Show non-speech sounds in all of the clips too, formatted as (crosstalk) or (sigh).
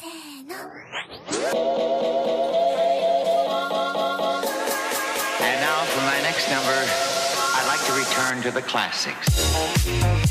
And now for my next number, I'd like to return to the classics.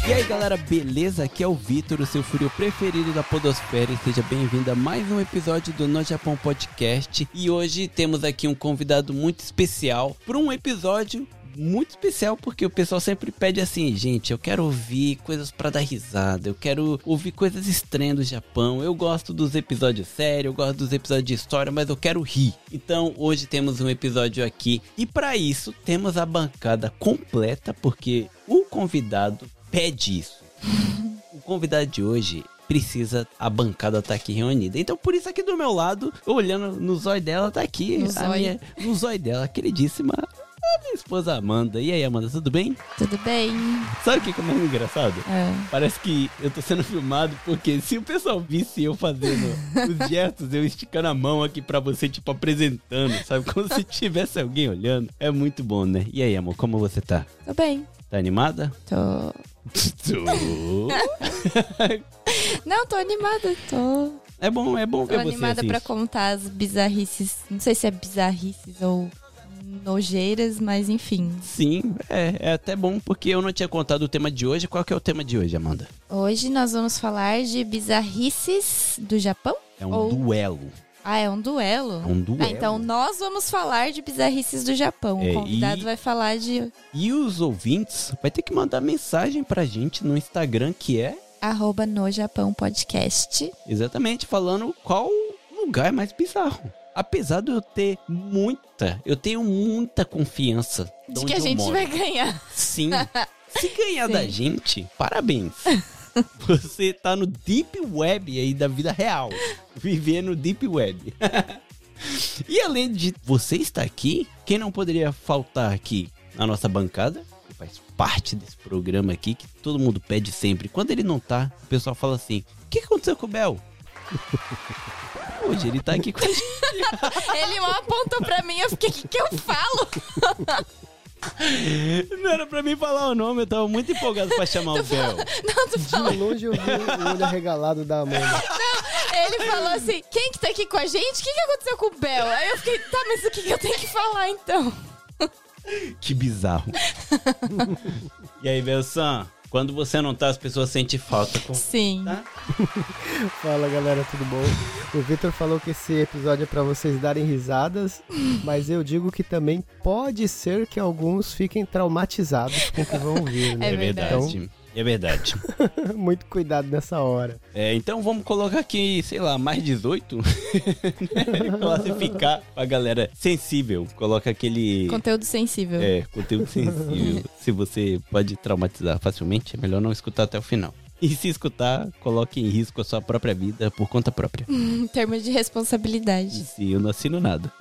E aí galera, beleza? Aqui é o Vitor, o seu fúrio preferido da Podosfera e seja bem-vindo a mais um episódio do No Japão Podcast. E hoje temos aqui um convidado muito especial para um episódio muito especial porque o pessoal sempre pede assim, gente, eu quero ouvir coisas para dar risada, eu quero ouvir coisas estranhas do Japão. Eu gosto dos episódios sérios, eu gosto dos episódios de história, mas eu quero rir. Então, hoje temos um episódio aqui e para isso temos a bancada completa porque o convidado pede isso. (laughs) o convidado de hoje precisa a bancada tá aqui reunida. Então por isso aqui do meu lado, olhando no zóio dela, tá aqui No a zóio. minha, no zóio dela, queridíssima a minha esposa Amanda. E aí, Amanda, tudo bem? Tudo bem? Sabe o que é mais engraçado? É. Parece que eu tô sendo filmado porque se o pessoal visse eu fazendo (laughs) os gestos, eu esticando a mão aqui pra você, tipo, apresentando, sabe? Como se tivesse alguém olhando. É muito bom, né? E aí, amor, como você tá? Tô bem. Tá animada? Tô. (laughs) Tô. (laughs) Não, tô animada. Tô, É bom, é bom tô ver você animada assim. pra contar as bizarrices. Não sei se é bizarrices ou nojeiras, mas enfim. Sim, é, é até bom porque eu não tinha contado o tema de hoje. Qual que é o tema de hoje, Amanda? Hoje nós vamos falar de bizarrices do Japão. É um Ou- duelo. Ah, é um duelo? É um duelo. Ah, então nós vamos falar de bizarrices do Japão. É, o convidado e- vai falar de E os ouvintes vai ter que mandar mensagem pra gente no Instagram que é arroba no Japão Podcast. exatamente falando qual lugar é mais bizarro. Apesar de eu ter muita, eu tenho muita confiança De onde que a gente moro. vai ganhar. Sim. (laughs) Se ganhar Sim. da gente, parabéns. (laughs) Você tá no deep web aí da vida real. Viver no deep web. (laughs) e além de você estar aqui, quem não poderia faltar aqui na nossa bancada, que faz parte desse programa aqui, que todo mundo pede sempre. Quando ele não tá, o pessoal fala assim: o que aconteceu com o Bel? Hoje ele tá aqui com a gente. (laughs) Ele mal apontou pra mim, eu fiquei, o que, que eu falo? (laughs) Não era pra mim falar o nome, eu tava muito empolgado pra chamar o Bel. (laughs) Não, tu falou. De longe eu vi o olho arregalado da Amanda. Ele falou assim: quem que tá aqui com a gente? O que, que aconteceu com o Bel? Aí eu fiquei, tá, mas o que, que eu tenho que falar então? Que bizarro. e aí, Belsan, quando você não tá, as pessoas sentem falta. Com... Sim. Tá? (laughs) Fala galera, tudo bom? O Victor falou que esse episódio é pra vocês darem risadas, mas eu digo que também pode ser que alguns fiquem traumatizados com o que vão ouvir, né? É verdade. É verdade. (laughs) Muito cuidado nessa hora. É, então vamos colocar aqui, sei lá, mais 18. (laughs) Classificar pra galera sensível. Coloca aquele. Conteúdo sensível. É, conteúdo sensível. (laughs) se você pode traumatizar facilmente, é melhor não escutar até o final. E se escutar, coloque em risco a sua própria vida por conta própria. Em termos de responsabilidade. Sim, eu não assino nada.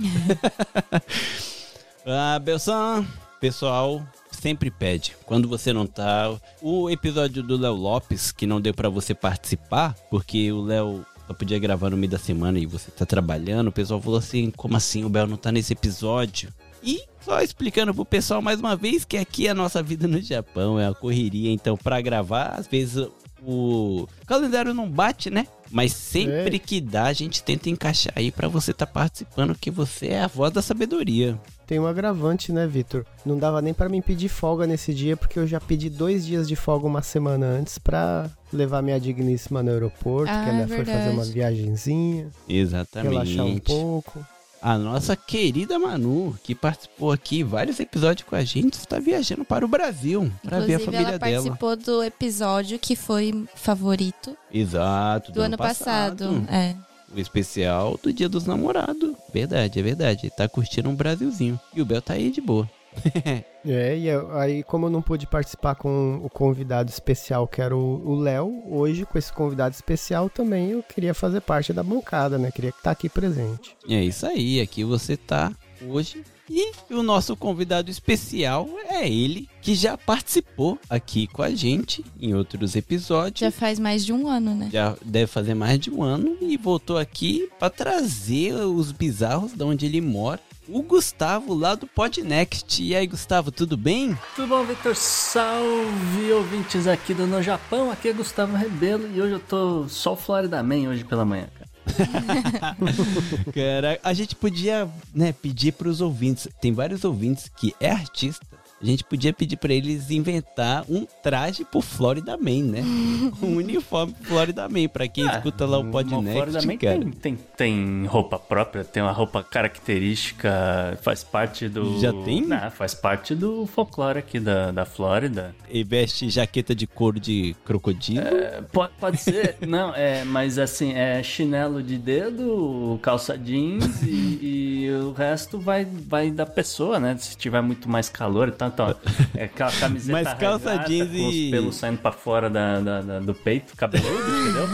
ah, Belsan, pessoal, sempre pede. Quando você não tá. O episódio do Léo Lopes, que não deu pra você participar, porque o Léo só podia gravar no meio da semana e você tá trabalhando, o pessoal falou assim: como assim o Bel não tá nesse episódio? E só explicando pro pessoal mais uma vez que aqui é a nossa vida no Japão, é a correria, então pra gravar, às vezes o calendário não bate, né? Mas sempre É. que dá, a gente tenta encaixar aí pra você tá participando, que você é a voz da sabedoria. Tem um agravante, né, Victor? Não dava nem pra mim pedir folga nesse dia, porque eu já pedi dois dias de folga uma semana antes pra levar minha digníssima no aeroporto, Ah, que ela é foi fazer uma viagenzinha, Exatamente. relaxar um pouco. A nossa querida Manu, que participou aqui vários episódios com a gente, está viajando para o Brasil para ver a Inclusive, família ela dela. participou do episódio que foi favorito Exato, do, ano passado. É. O especial do Dia dos Namorados. Verdade, é verdade. Tá curtindo um Brasilzinho. E o Bel tá aí de boa. (laughs) É, e eu- aí como eu não pude participar com o convidado especial, que era o Léo, hoje com esse convidado especial também eu queria fazer parte da bancada, né? Queria estar aqui presente. É isso aí, aqui você tá hoje. E o nosso convidado especial é ele, que já participou aqui com a gente em outros episódios. Já faz mais de um ano, né? Já deve fazer mais de um ano e voltou aqui para trazer os bizarros de onde ele mora. O Gustavo lá do Podnext. E aí, Gustavo, tudo bem? Tudo bom, Victor? Salve, ouvintes aqui do No Japão. Aqui é Gustavo Rebelo e hoje eu tô só o Florida Man hoje pela manhã, cara. (laughs) Cara, a gente podia, né, pedir pros ouvintes. Tem vários ouvintes que é artista. A gente podia pedir pra eles inventar um traje pro Florida Man, né? (laughs) um uniforme pro Florida Man, pra quem Ah, escuta lá o uma Podnext, Florida Man cara. tem, tem, tem roupa própria, tem uma roupa característica, faz parte do. Já tem? Não, faz parte do folclore aqui da, da Flórida. E veste jaqueta de couro de crocodilo. É, pode, pode ser, (laughs) não, é, mas assim, é chinelo de dedo, calça jeans e, e o resto vai, vai da pessoa, né? Se tiver muito mais calor e tal, então, é aquela (laughs) camiseta Mas calça regata jeans com os e- pelos saindo pra fora da, da- da- do peito, cabeludo, entendeu?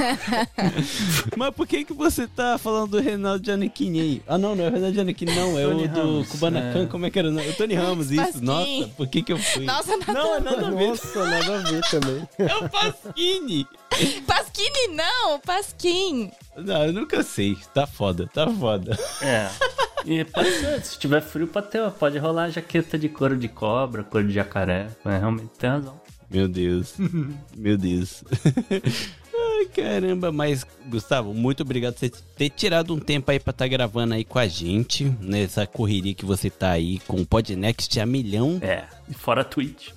(laughs) Mas por que que você tá falando do Reinaldo Giannichini aí? Ah, não, não é o Reinaldo Giannichini, não. É Tony o do Ramos, Kubanacan, é. como é que era? o nome? O Tony Ramos, isso. Pasquim. Nossa, por que que eu fui? Nossa, nada Não, é nada a ver. Nossa, nada a ver também. (laughs) É o Pasquini. (laughs) Pasquini não, Pasquim. Não, eu nunca sei. Tá foda, tá foda. É. (laughs) E pode ser, se tiver frio, pode, ter, pode rolar jaqueta de couro de cobra, couro de jacaré. É, realmente tem razão. Meu Deus. (laughs) Meu Deus. Ai, caramba, mas Gustavo, muito obrigado por você ter tirado um tempo aí pra estar gravando aí com a gente, nessa correria que você tá aí com o Podnext a milhão. É, e fora Twitch.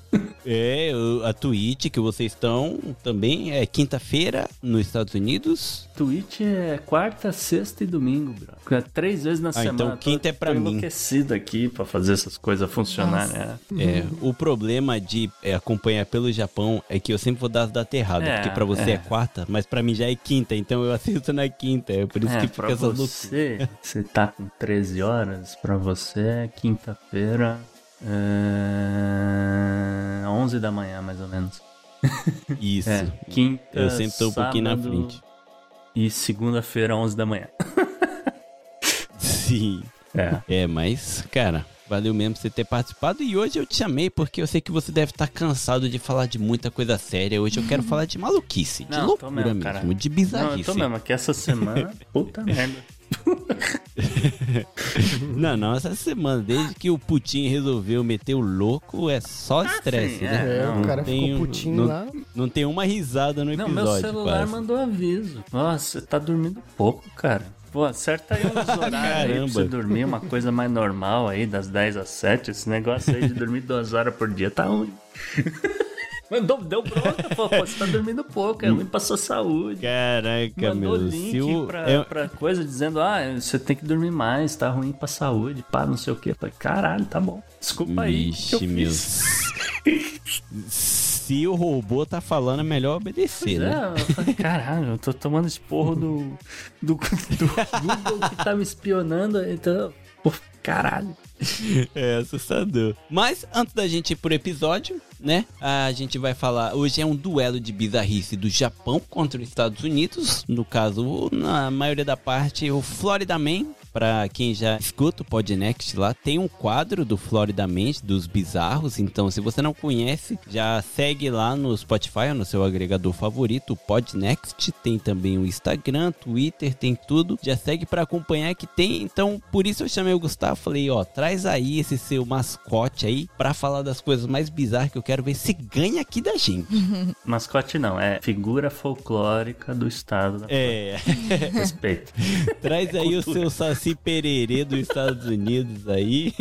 É, o- a Twitch que vocês estão também é quinta-feira nos Estados Unidos. Twitch é quarta, sexta e domingo, bro. É três vezes na semana. então Tô- quinta é pra tô mim. enlouquecido aqui pra fazer essas coisas funcionarem. né? É, o problema de é, acompanhar pelo Japão é que eu sempre vou dar as datas erradas, É, porque pra você é. é. quarta, mas pra mim já é quinta, então eu assisto na quinta, é por isso É, que pra fica essa loucura. você, você tá com 13 horas, pra você é quinta-feira, é... 11 da manhã, mais ou menos. (laughs) Isso. É, quinta, Eu sempre tô um pouquinho na sábado frente. E segunda-feira, 11 da manhã. (laughs) Sim. É. É, mas, cara, valeu mesmo você ter participado. E hoje eu te chamei porque eu sei que você deve estar cansado de falar de muita coisa séria. Hoje eu quero falar de maluquice, de Não, loucura mesmo, mesmo, de Não, bizarrice. eu tô mesmo, aqui essa semana, (laughs) puta merda. (laughs) Não, não, essa semana, desde que o Putin resolveu meter o louco, é só estresse, sim, né? é, não, o cara tem ficou um- putinho não- lá. Não tem uma risada no Não, episódio. meu celular quase. mandou aviso. Nossa, você tá dormindo pouco, cara. Pô, acerta aí uns (laughs) horários aí pra Caramba. você dormir, uma coisa mais normal aí, das 10 às 7. Esse negócio aí de dormir duas horas por dia tá ruim. (laughs) Mandou, deu bronca, pô, pô, você tá dormindo pouco, é ruim pra sua saúde. Caraca, Mandou meu. link o, pra, pra coisa dizendo, ah, você tem que dormir mais, tá ruim pra saúde, pá, não sei o que. Falei, caralho, tá bom. Desculpa aí. que eu Vixe, meu. (laughs) Se o robô tá falando, é melhor obedecer, né? É, eu falei, caralho, eu tô tomando esporro do, do, do Google que tá me espionando, então. Pô, caralho. (laughs) É assustador. Mas antes da gente ir pro episódio, né? A gente vai falar. Hoje é um duelo de bizarrice do Japão contra os Estados Unidos. No caso, na maioria da parte, o Florida Man. Pra quem já escuta o Podnext lá, tem um quadro do Florida Man, dos bizarros. Então, se você não conhece, já segue lá no Spotify, no seu agregador favorito, o Podnext. Tem também o Instagram, Twitter, tem tudo. Já segue pra acompanhar que tem. Então, por isso eu chamei o Gustavo. Falei, ó, traz aí esse seu mascote aí pra falar das coisas mais bizarras que eu quero ver se ganha aqui da gente. (laughs) Mascote não, é figura folclórica do estado da É, Respeito. (laughs) traz aí o seu Saci Pererê dos Estados Unidos aí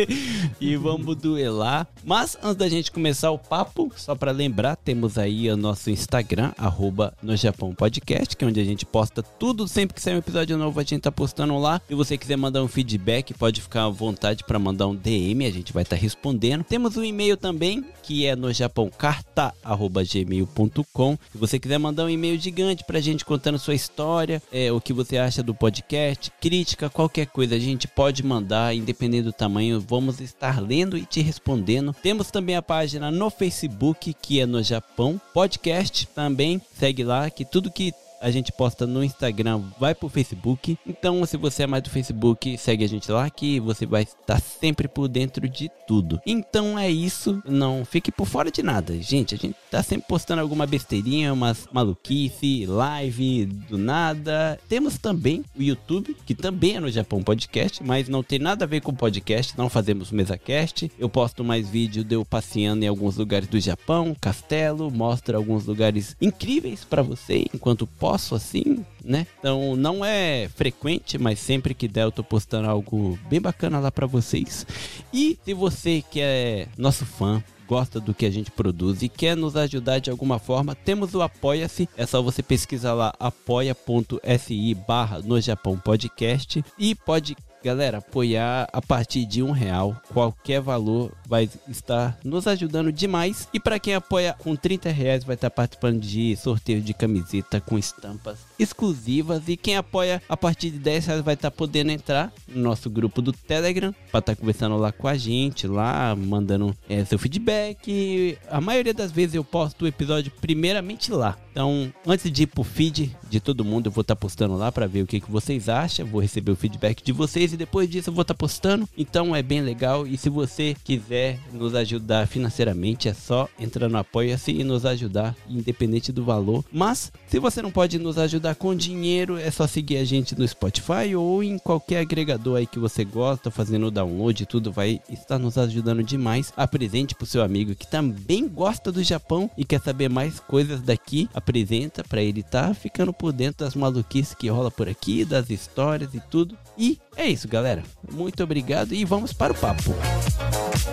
(laughs) e vamos duelar. Mas antes da gente começar o papo, só pra lembrar, temos aí o nosso Instagram, arroba no Japão Podcast, que é onde a gente posta tudo. Sempre que sair um episódio novo, a gente tá postando lá. Se você quiser mandar um feedback, pode ficar à vontade pra mandar um DM, a gente vai estar respondendo. Temos um e-mail também, que é no Japão carta@gmail.com. Se você quiser mandar um e-mail gigante pra gente contando sua história, é, o que você acha do podcast, crítica, qualquer coisa, a gente pode mandar, independente do tamanho, vamos estar lendo e te respondendo. Temos também a página no Facebook, que é no Japão Podcast também. Segue lá, que tudo que a gente posta no Instagram, vai pro Facebook. Então, se você é mais do Facebook, segue a gente lá que você vai estar sempre por dentro de tudo. Então é isso, não fique por fora de nada. Gente, a gente tá sempre postando alguma besteirinha, umas maluquice, live do nada. Temos também o YouTube, que também é no Japão Podcast, mas não tem nada a ver com podcast, não fazemos mesa cast. Eu posto mais vídeo de eu passeando em alguns lugares do Japão, castelo, mostro alguns lugares incríveis pra você enquanto posto posso, assim, né? Então não é frequente, mas sempre que der eu tô postando algo bem bacana lá pra vocês. E se você que é nosso fã, gosta do que a gente produz e quer nos ajudar de alguma forma, temos o Apoia-se. É só você pesquisar lá apoia.se barra no Japão Podcast e pode Galera, apoiar a partir de um real, qualquer valor vai estar nos ajudando demais. E para quem apoia com 30 reais vai estar participando de sorteio de camiseta com estampas exclusivas. E quem apoia a partir de 10 reais vai estar podendo entrar no nosso grupo do Telegram para estar conversando lá com a gente, lá mandando é, seu feedback. A maioria das vezes eu posto o episódio primeiramente lá. Então, antes de ir pro feed de todo mundo, eu vou estar postando lá para ver o que, que vocês acham. Vou receber o feedback de vocês e depois disso eu vou estar postando. Então é bem legal. E se você quiser nos ajudar financeiramente, é só entrar no Apoia-se e nos ajudar, independente do valor. Mas se você não pode nos ajudar com dinheiro, é só seguir a gente no Spotify ou em qualquer agregador aí que você gosta, fazendo o download, tudo vai estar nos ajudando demais. Apresente pro seu amigo que também gosta do Japão e quer saber mais coisas daqui. Apresenta para ele tá ficando por dentro das maluquices que rola por aqui, das histórias e tudo. E é isso, galera. Muito obrigado e vamos para o papo.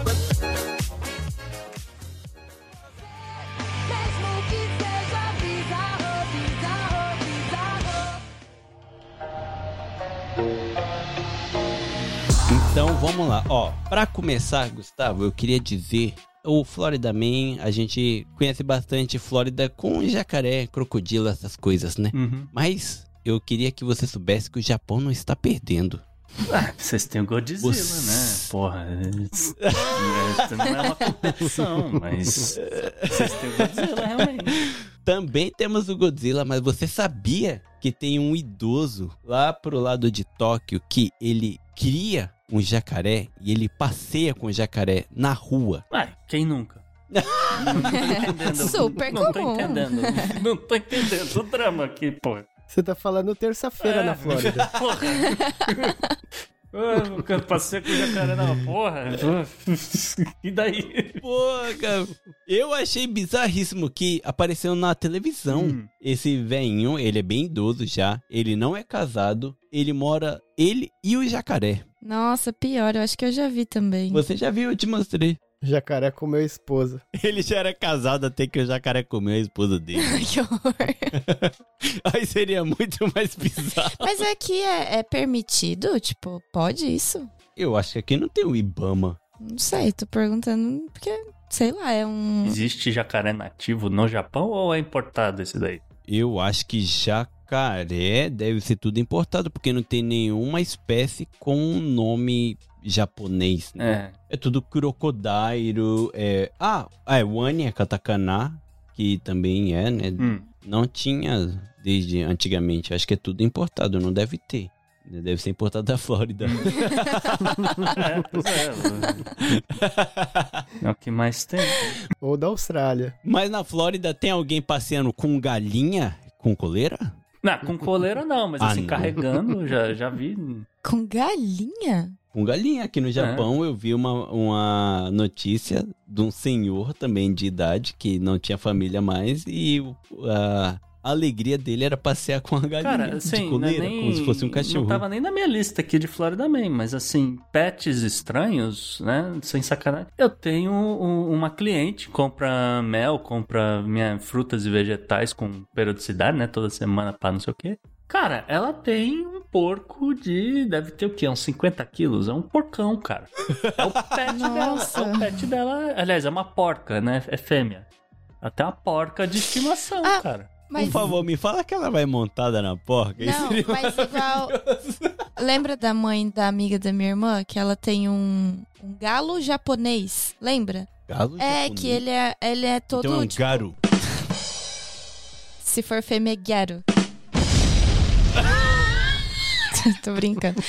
Mesmo Então vamos lá, ó. Para começar, Gustavo, eu queria dizer o Florida Man, a gente conhece bastante Flórida com jacaré, crocodilo, essas coisas, né? Uhum. Mas eu queria que você soubesse que o Japão não está perdendo. Ah, vocês têm o Godzilla, Você- né? Porra. Isso não é uma competição, mas. Vocês têm o Godzilla, realmente. Também temos o Godzilla, mas você sabia que tem um idoso lá pro lado de Tóquio que ele cria um jacaré e ele passeia com o jacaré na rua? Ué, quem nunca? Não (laughs) tô. Super não tô comum. entendendo. Não tô entendendo o drama aqui, pô. Você tá falando terça-feira É. na Flórida. (laughs) Porra. Ah, eu passear com o jacaré na porra. (laughs) E daí? Pô, cara, eu achei bizarríssimo que apareceu na televisão. Hum. Esse velhinho, ele é bem idoso já, ele não é casado, ele mora, ele e o jacaré. Nossa, pior, eu acho que eu já vi também. Você já viu, eu te mostrei. Jacaré comeu a esposa. (laughs) Ele já era casado até que o jacaré comeu a esposa dele. (laughs) que horror. (laughs) Aí seria muito mais bizarro. Mas aqui é, é permitido? Tipo, pode isso? Eu acho que aqui não tem o Ibama. Não sei, tô perguntando porque, sei lá, é um. Existe jacaré nativo no Japão ou é importado esse daí? Eu acho que jacaré deve ser tudo importado, porque não tem nenhuma espécie com nome japonês, né? É. É tudo crocodilo, é... Ah, é wani, é katakana, que também é, né? Hum. Não tinha desde antigamente, acho que é tudo importado, não deve ter. Deve ser importado da Flórida. (laughs) É, é. (laughs) É o que mais tem. Ou da Austrália. Mas na Flórida tem alguém passeando com galinha com coleira? Não, com coleira não, mas Ah, assim, não. carregando, já, já vi. Com galinha? Com galinha. Aqui no Japão eu vi uma, uma notícia de um senhor também de idade que não tinha família mais e o- a alegria dele era passear com a galinha Cara, de assim, coleira, não é nem, como se fosse um cachorro. Não tava nem na minha lista aqui de Florida Man, mas assim, pets estranhos, né? Sem sacanagem. Eu tenho um- uma cliente, compra mel, compra minha frutas e vegetais com periodicidade, né? Toda semana pra não sei o quê. Cara, ela tem um porco de. Deve ter o quê? Uns 50 quilos? É um porcão, cara. É o pet (laughs) dela. Nossa. É o pet dela. Aliás, é uma porca, né? É fêmea. Até uma porca de estimação, Ah, cara. Mas. Por favor, me fala que ela vai montada na porca. Não, mas igual. (laughs) Lembra da mãe da amiga da minha irmã? Que ela tem um, um galo japonês. Lembra? galo É, japonês. que ele é, ele é todo. Então é um tipo, garu. Se for fêmea, é garo. (laughs) Tô brincando.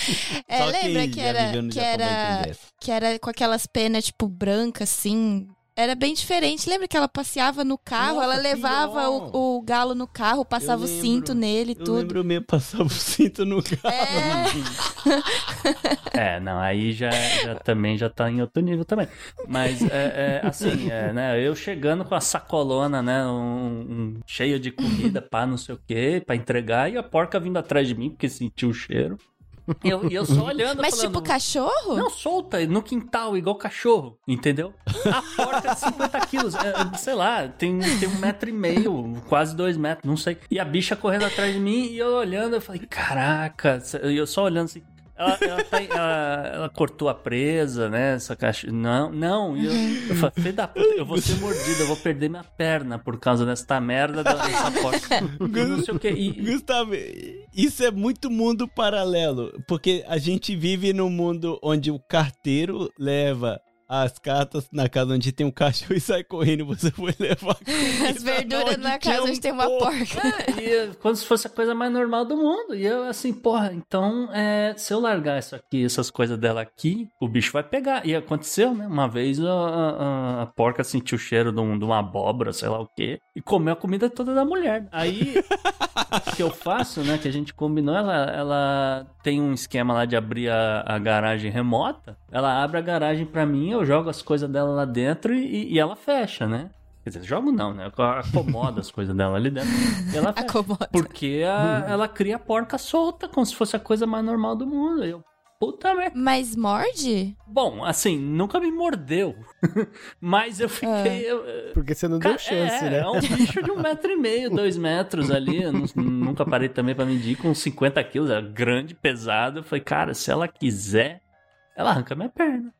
É, Só lembra que era, que era que era com aquelas penas, tipo, brancas, assim. Era bem diferente. Lembra que ela passeava no carro? Nossa, ela levava o, o galo no carro, passava o cinto nele e Eu tudo. lembro mesmo, passava o cinto no carro. É, (laughs) É, não, aí já, já também já tá em outro nível também. Mas, é, é, assim, é, né, eu chegando com a sacolona, né, um, um- cheia de comida, pá, não sei o quê, pra entregar, e a porca vindo atrás de mim, porque sentiu o cheiro. E eu, eu só olhando, Mas falando, tipo cachorro? Não, solta, no quintal, igual cachorro, entendeu? A porca de 50 quilos, é, é, sei lá, tem, tem um metro e meio, quase dois metros, não sei. E a bicha correndo atrás de mim e eu olhando, eu falei, caraca, e eu só olhando assim. Ela, ela, tá- ela- ela cortou a presa, né? Essa caixa. Não, não. Eu, eu falei, filho da puta, eu vou ser mordido, eu vou perder minha perna por causa desta merda da- dessa (laughs) porca. E não sei o que. E, Gustavo, isso é muito mundo paralelo, porque a gente vive num mundo onde o carteiro leva as cartas na casa onde tem um cachorro e sai correndo, você foi levar (laughs) As verduras na casa onde tem uma porca. E eu- como se fosse a coisa mais normal do mundo. E eu, assim, porra, então, é, se eu largar isso aqui, essas coisas dela aqui, o bicho vai pegar. E aconteceu, né? Uma vez a, a- a porca sentiu o cheiro de, um- de uma abóbora, sei lá o quê, e comeu a comida toda da mulher. Aí, (laughs) o que eu faço, né? Que a gente combinou, ela, ela tem um esquema lá de abrir a, a garagem remota. Ela abre a garagem pra mim, eu jogo as coisas dela lá dentro e, e ela fecha, né? Quer dizer, jogo não, né? Eu acomodo as coisas dela ali dentro. E ela (laughs) fecha. Acomoda. Porque a- (laughs) ela cria a porca solta, como se fosse a coisa mais normal do mundo. Eu, puta merda. Mas morde? Bom, assim, nunca me mordeu. (laughs) Mas eu fiquei. eu- eu- Porque você não Cara, deu chance, é, né? é um bicho de um metro e meio, dois metros ali. Eu nu- nunca parei também pra medir com 50 quilos. Era grande, pesado. Eu falei, cara, se ela quiser, ela arranca minha perna.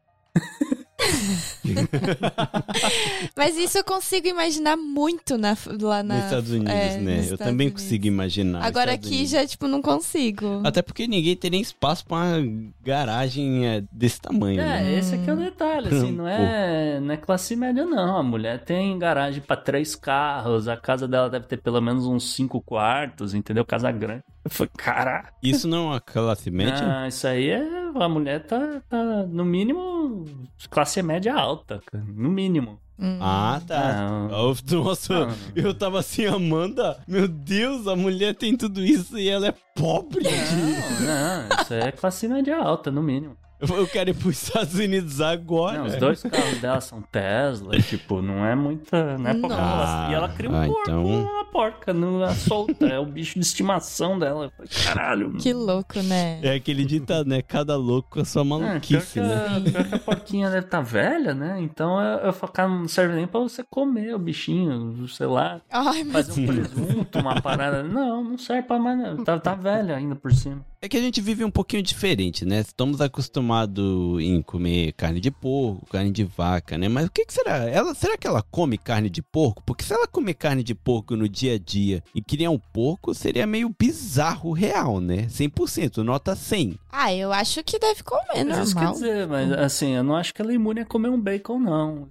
(laughs) Mas isso eu consigo imaginar muito na, lá na, Nos Estados Unidos, é, né? nos Eu Estados também Unidos. consigo imaginar. Agora Estados aqui Unidos. já, tipo, não consigo. Até porque ninguém tem nem espaço pra uma garagem é, desse tamanho, né? É, esse aqui é o detalhe, assim, (laughs) não é, não é classe média, não. A mulher tem garagem pra três carros, a casa dela deve ter pelo menos uns cinco quartos, entendeu? Casa grande. Eu falei, caraca. Isso não é uma classe média? Ah, isso aí é. A mulher tá, tá, no mínimo, classe média alta, cara, no mínimo. Hum. Ah, tá. Não. Oh, Nossa, Não. eu tava assim, Amanda, meu Deus, a mulher tem tudo isso e ela é pobre. Não, não, isso é classe média alta, no mínimo. Eu- quero ir pros Estados Unidos agora. Não, os dois carros dela são Tesla, tipo, não é muita. Não é Nossa. coisa. E ela cria um Ah, porco, então- porca, não é solta, é o bicho de estimação dela. Falei, Caralho. Que louco, né? É aquele ditado, né? Cada louco com a sua É, pior, maluquice, que né? a, pior que a porquinha deve estar velha, né? Então eu, eu falo, cara, não serve nem pra você comer o bichinho, sei lá, Ai, mas fazer um presunto, uma parada. Não, não serve pra mais nada. Tá, tá velha ainda por cima. É que a gente vive um pouquinho diferente, né? Estamos acostumados em comer carne de porco, carne de vaca, né? Mas o que, que será? Ela, será que ela come carne de porco? Porque se ela comer carne de porco no dia a dia e criar um porco, seria meio bizarro real, né? 100%, nota 100. Ah, eu acho que deve comer, Mas isso quer normal. dizer, mas assim, eu não acho que ela é imune a comer um bacon, não.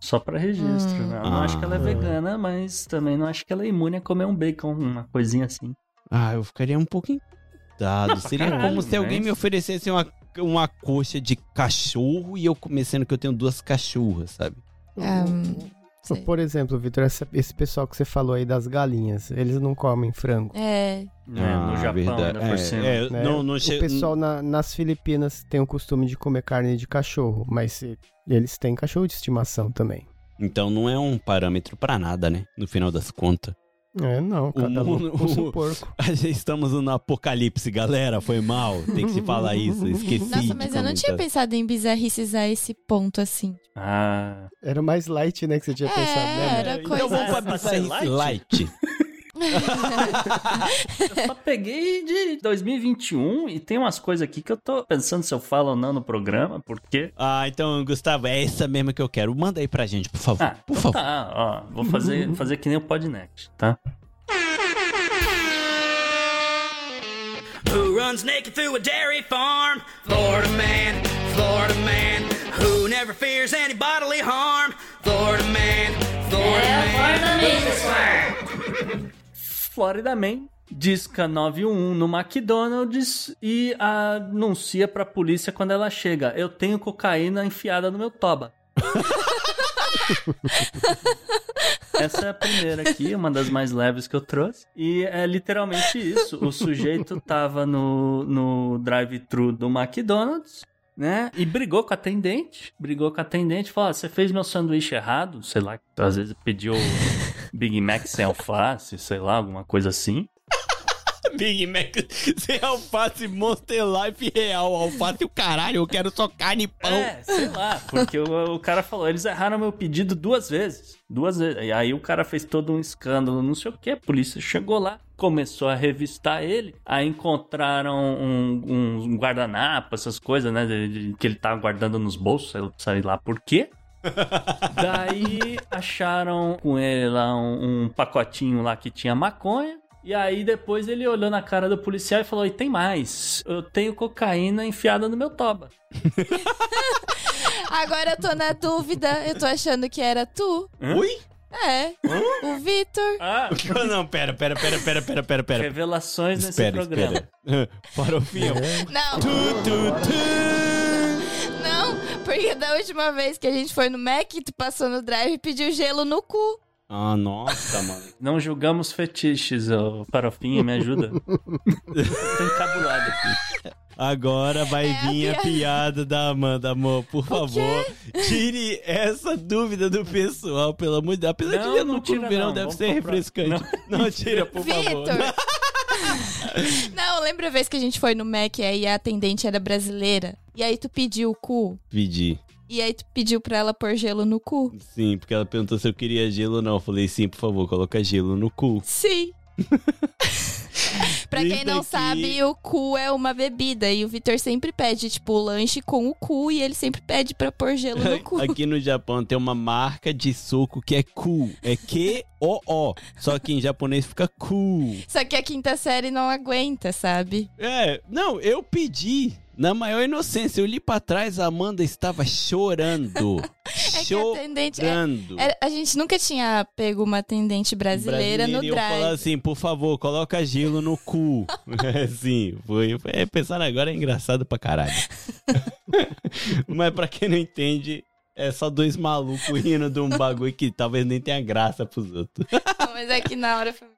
Só pra registro, Hum. né? Eu não acho que ela é Ah. vegana, mas também não acho que ela é imune a comer um bacon, uma coisinha assim. Ah, eu ficaria um pouco incomodado. (laughs) Seria caralho, como se alguém me oferecesse uma, uma coxa de cachorro e eu comecendo que eu tenho duas cachorras, sabe? Ah, sei. Por exemplo, Vitor, esse pessoal que você falou aí das galinhas, eles não comem frango. É, né? no Ah, Japão, verdade. ainda por É, cima. é, né? não, não che- O pessoal na- nas Filipinas tem o costume de comer carne de cachorro, mas se- eles têm cachorro de estimação também. Então não é um parâmetro pra nada, né? No final das contas. É, não, cada mundo- louco com seu o- porco. (laughs) Estamos no apocalipse, galera. Foi mal. Tem que se falar (laughs) isso. Esqueci. Nossa, mas eu não tinha pensado em bizarrices a esse ponto, assim. Ah, Era mais light, né, que você tinha É, pensado, né? era Matt? Então vamos coisa- pra bizarrice light? light. Eu só peguei de 2021 e tem umas coisas aqui que eu tô pensando se eu falo ou não no programa, porque. Ah, então, Gustavo, é essa mesmo que eu quero. Manda aí pra gente, por favor. Ah, por então favor. tá, ó. Vou fazer, (laughs) fazer que nem o Podnext, tá? Who runs naked through a dairy farm? Florida man, Florida man. Who never fears any bodily harm? Florida man, Florida man. Florida Man disca 911 no McDonald's e anuncia pra polícia quando ela chega: Eu tenho cocaína enfiada no meu toba. (laughs) Essa é a primeira aqui, uma das mais leves que eu trouxe. E é literalmente isso. O sujeito tava no, no drive-thru do McDonald's, né? E brigou com a atendente. Brigou com a atendente. Falou: "Ah, você fez meu sanduíche errado. Sei lá, às vezes pediu Big Mac sem alface, sei lá, alguma coisa assim. (laughs) Big Mac sem alface, Monster Life real. Alface o caralho, eu quero só carne e pão. É, sei lá, porque o, o cara falou, eles erraram meu pedido duas vezes. Duas vezes. E aí o cara fez todo um escândalo, não sei o que. A polícia chegou lá, começou a revistar ele. Aí encontraram um, um guardanapo, essas coisas, né? de- de- que ele tava guardando nos bolsos, sei lá por quê. (laughs) Daí acharam com ele lá um, um pacotinho lá que tinha maconha. E aí depois ele olhou na cara do policial e falou: E tem mais, eu tenho cocaína enfiada no meu toba. (laughs) Agora eu tô na dúvida. Eu tô achando que era tu. Ui? É. O Vitor. Ah, (laughs) Não, pera, pera, pera, pera, pera, pera, pera. revelações nesse Espera, programa. espera. Farofinha. Não, Tu, tu, tu. Não. Porque da última vez que a gente foi no Mac, tu passou no drive e pediu gelo no cu. Ah, nossa, mano. Não julgamos fetiches, ô farofinha, me ajuda. (laughs) Tô encabulado aqui. Agora vai É a vir a piada. piada da Amanda, amor. Por favor, tire essa dúvida do pessoal, pelo amor de Deus. Apesar Não, de não no tira, cu verão não. deve Vamos ser comprar. refrescante. Não, tira, por favor. Não, lembra a vez que a gente foi no Mac e aí a atendente era brasileira? E aí tu pediu o cu? Pedi. E aí tu pediu pra ela pôr gelo no cu? Sim, porque ela perguntou se eu queria gelo ou não. Eu falei, sim, por favor, coloca gelo no cu. Sim. (laughs) pra quem não aqui- sabe, o cu é uma bebida. E o Vitor sempre pede, tipo, o lanche com o cu. E ele sempre pede pra pôr gelo no cu. Aqui no Japão tem uma marca de suco que é Ku. É Q-O-O. Só que em japonês fica Ku. Só que a quinta série não aguenta, sabe? É, não, eu pedi. Na maior inocência, eu li pra trás, a Amanda estava chorando. (laughs) É que a atendente. é- chorando. é- a gente nunca tinha pego uma atendente brasileira, no e eu falar drive. assim, por favor, coloca gelo no cu. (laughs) (laughs) É, Sim, foi. foi- É, pensando agora é engraçado pra caralho. Mas pra quem não entende, é só dois malucos rindo de um bagulho que talvez nem tenha graça pros outros. Não, mas é que na hora foi.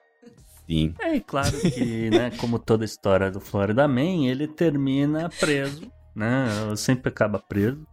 Sim. É, claro que, né, como toda história do Florida Man, ele termina preso, né? Sempre acaba preso.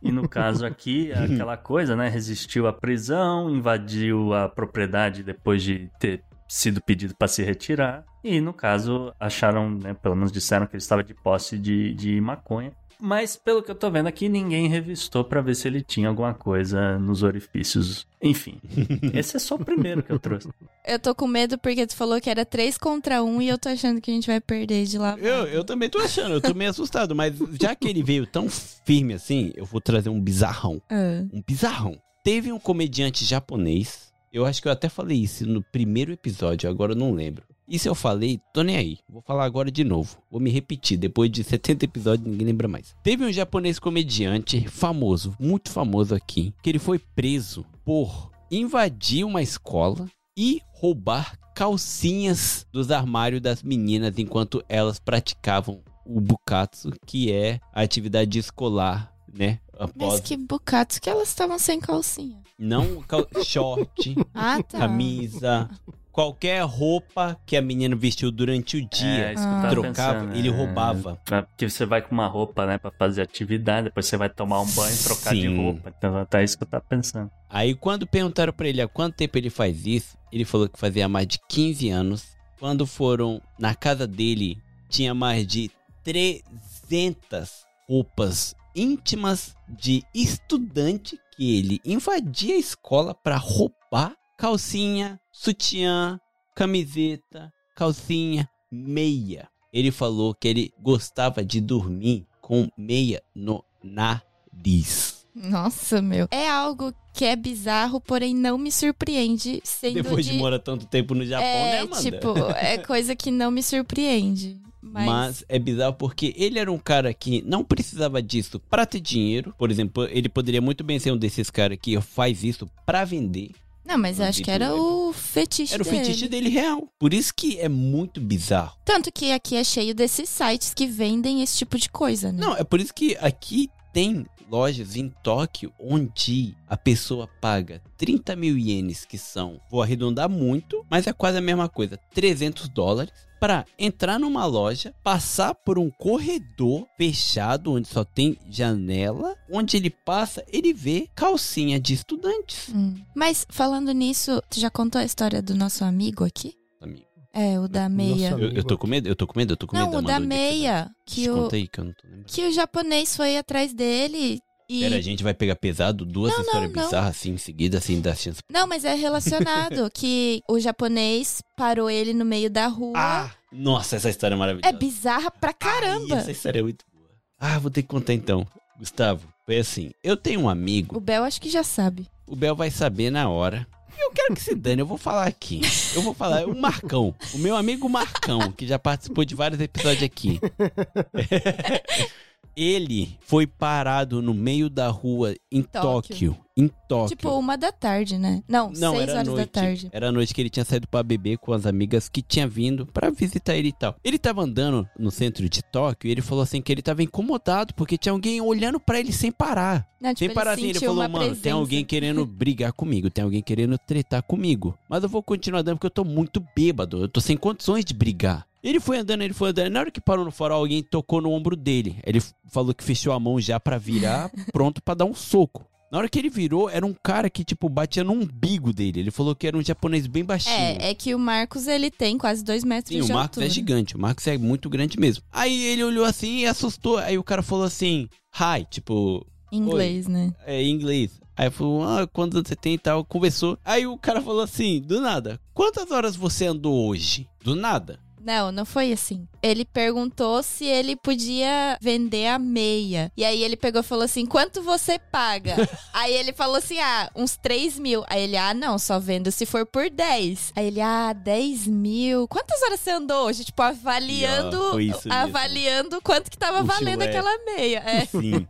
E no caso aqui, é (laughs) aquela coisa, né? Resistiu à prisão, invadiu a propriedade depois de ter sido pedido para se retirar. E no caso, acharam, né? Pelo menos disseram que ele estava de posse de, de maconha. Mas pelo que eu tô vendo aqui, ninguém revistou pra ver se ele tinha alguma coisa nos orifícios. Enfim, (laughs) esse é só o primeiro que eu trouxe. Eu tô com medo porque tu falou que era 3 contra 1 e eu tô achando que a gente vai perder de lá. Eu, eu também tô achando, eu tô meio assustado, mas já que ele veio tão firme assim, eu vou trazer um bizarrão. Ah. Um bizarrão. Teve um comediante japonês, eu acho que eu até falei isso no primeiro episódio, agora eu não lembro. E se eu falei, tô nem aí. Vou falar agora de novo. Vou me repetir. Depois de 70 episódios, ninguém lembra mais. Teve um japonês comediante famoso, muito famoso aqui, que ele foi preso por invadir uma escola e roubar calcinhas dos armários das meninas enquanto elas praticavam o bukatsu, que é a atividade escolar, né? Mas Após que bocados que elas estavam sem calcinha. não cal- (laughs) short, Ah, tá. camisa, qualquer roupa que a menina vestiu durante o É, dia. tava trocava, pensando, ele é. roubava. Porque você vai com uma roupa, né, pra fazer atividade, depois você vai tomar um banho e trocar de Sim. roupa. Então, tá isso que eu tava pensando. Aí quando perguntaram pra ele há quanto tempo ele faz isso, ele falou que fazia mais de 15 anos. Quando foram na casa dele, tinha mais de 300 roupas íntimas de estudante que ele invadia a escola pra roubar calcinha, sutiã, camiseta, calcinha, meia. Ele falou que ele gostava de dormir com meia no nariz. Nossa, meu. É algo que é bizarro, porém não me surpreende. Sendo Depois de... de morar tanto tempo no Japão, né, É, Amanda? tipo, é (laughs) coisa que não me surpreende. Mas, Mas... é bizarro porque ele era um cara que não precisava disso pra ter dinheiro. Por exemplo, ele poderia muito bem ser um desses caras que faz isso pra vender. Não, mas eu acho que era o fetiche Era o dele. fetiche dele real. Por isso que é muito bizarro. Tanto que aqui é cheio desses sites que vendem esse tipo de coisa, né? Não, é por isso que aqui tem lojas em Tóquio onde a pessoa paga 30 mil ienes, que são, vou arredondar muito, mas é quase a mesma coisa, 300 dólares, para entrar numa loja, passar por um corredor fechado, onde só tem janela, onde ele passa, ele vê calcinha de estudantes. Hum. Mas falando nisso, tu já contou a história do nosso amigo aqui? Amigo. É, o da meia. Eu, eu tô com medo, eu tô com medo, eu tô com medo. Não, o da é que você vai? meia. Que o, que eu não tô lembrando. que o japonês foi atrás dele e. Pera, a gente vai pegar pesado, duas Não, não, histórias não. bizarras assim em seguida, assim, dá chance. Não, mas é relacionado. (laughs) que o japonês parou ele no meio da rua. Ah! Nossa, essa história é maravilhosa. é bizarra pra Ai, caramba. essa história é muito boa. Ah, vou ter que contar então. Gustavo, foi assim. Eu tenho um amigo, O Bel acho que já sabe. o Bel vai saber na hora. E Eu quero que se dane, eu vou falar aqui. Eu vou falar, o Marcão, o meu amigo Marcão, que já participou de vários episódios aqui. (laughs) Ele foi parado no meio da rua em Tóquio. Tóquio. Em Tóquio. Tipo, uma da tarde, né? Não, Não, seis era horas noite. da tarde. Era a noite que ele tinha saído pra beber com as amigas que tinha vindo pra visitar ele e tal. Ele tava andando no centro de Tóquio e ele falou assim que ele tava incomodado porque tinha alguém olhando pra ele sem parar. Não, tipo, sem parar ele assim, ele sentiu falou, mano, tem presença. alguém querendo (laughs) brigar comigo, tem alguém querendo tretar comigo. Mas eu vou continuar andando porque eu tô muito bêbado, eu tô sem condições de brigar. Ele foi andando, ele foi andando. Na hora que parou no farol, alguém tocou no ombro dele. Ele falou que fechou a mão já pra virar, (laughs) pronto pra dar um soco. Na hora que ele virou, era um cara que, tipo, batia no umbigo dele. Ele falou que era um japonês bem baixinho. É, é que o Marcos, ele tem quase dois metros Sim, de o Marcos altura. é gigante. O Marcos é muito grande mesmo. Aí ele olhou assim e assustou. Aí o cara falou assim, hi, tipo, inglês, né? é, em inglês. Aí falou, ah, quantos anos você tem e tal? Conversou. Aí o cara falou assim, do nada, quantas horas você andou hoje? Do nada. Não, não foi assim. Ele perguntou se ele podia vender a meia. E aí ele pegou e falou assim: quanto você paga? (laughs) aí ele falou assim: ah, uns 3 mil. Aí ele, ah, não, só vendo se for por 10. Aí ele, ah, 10 mil. Quantas horas você andou hoje? Tipo, avaliando. Mesmo. avaliando quanto que tava O valendo chulé. aquela meia. É. Sim.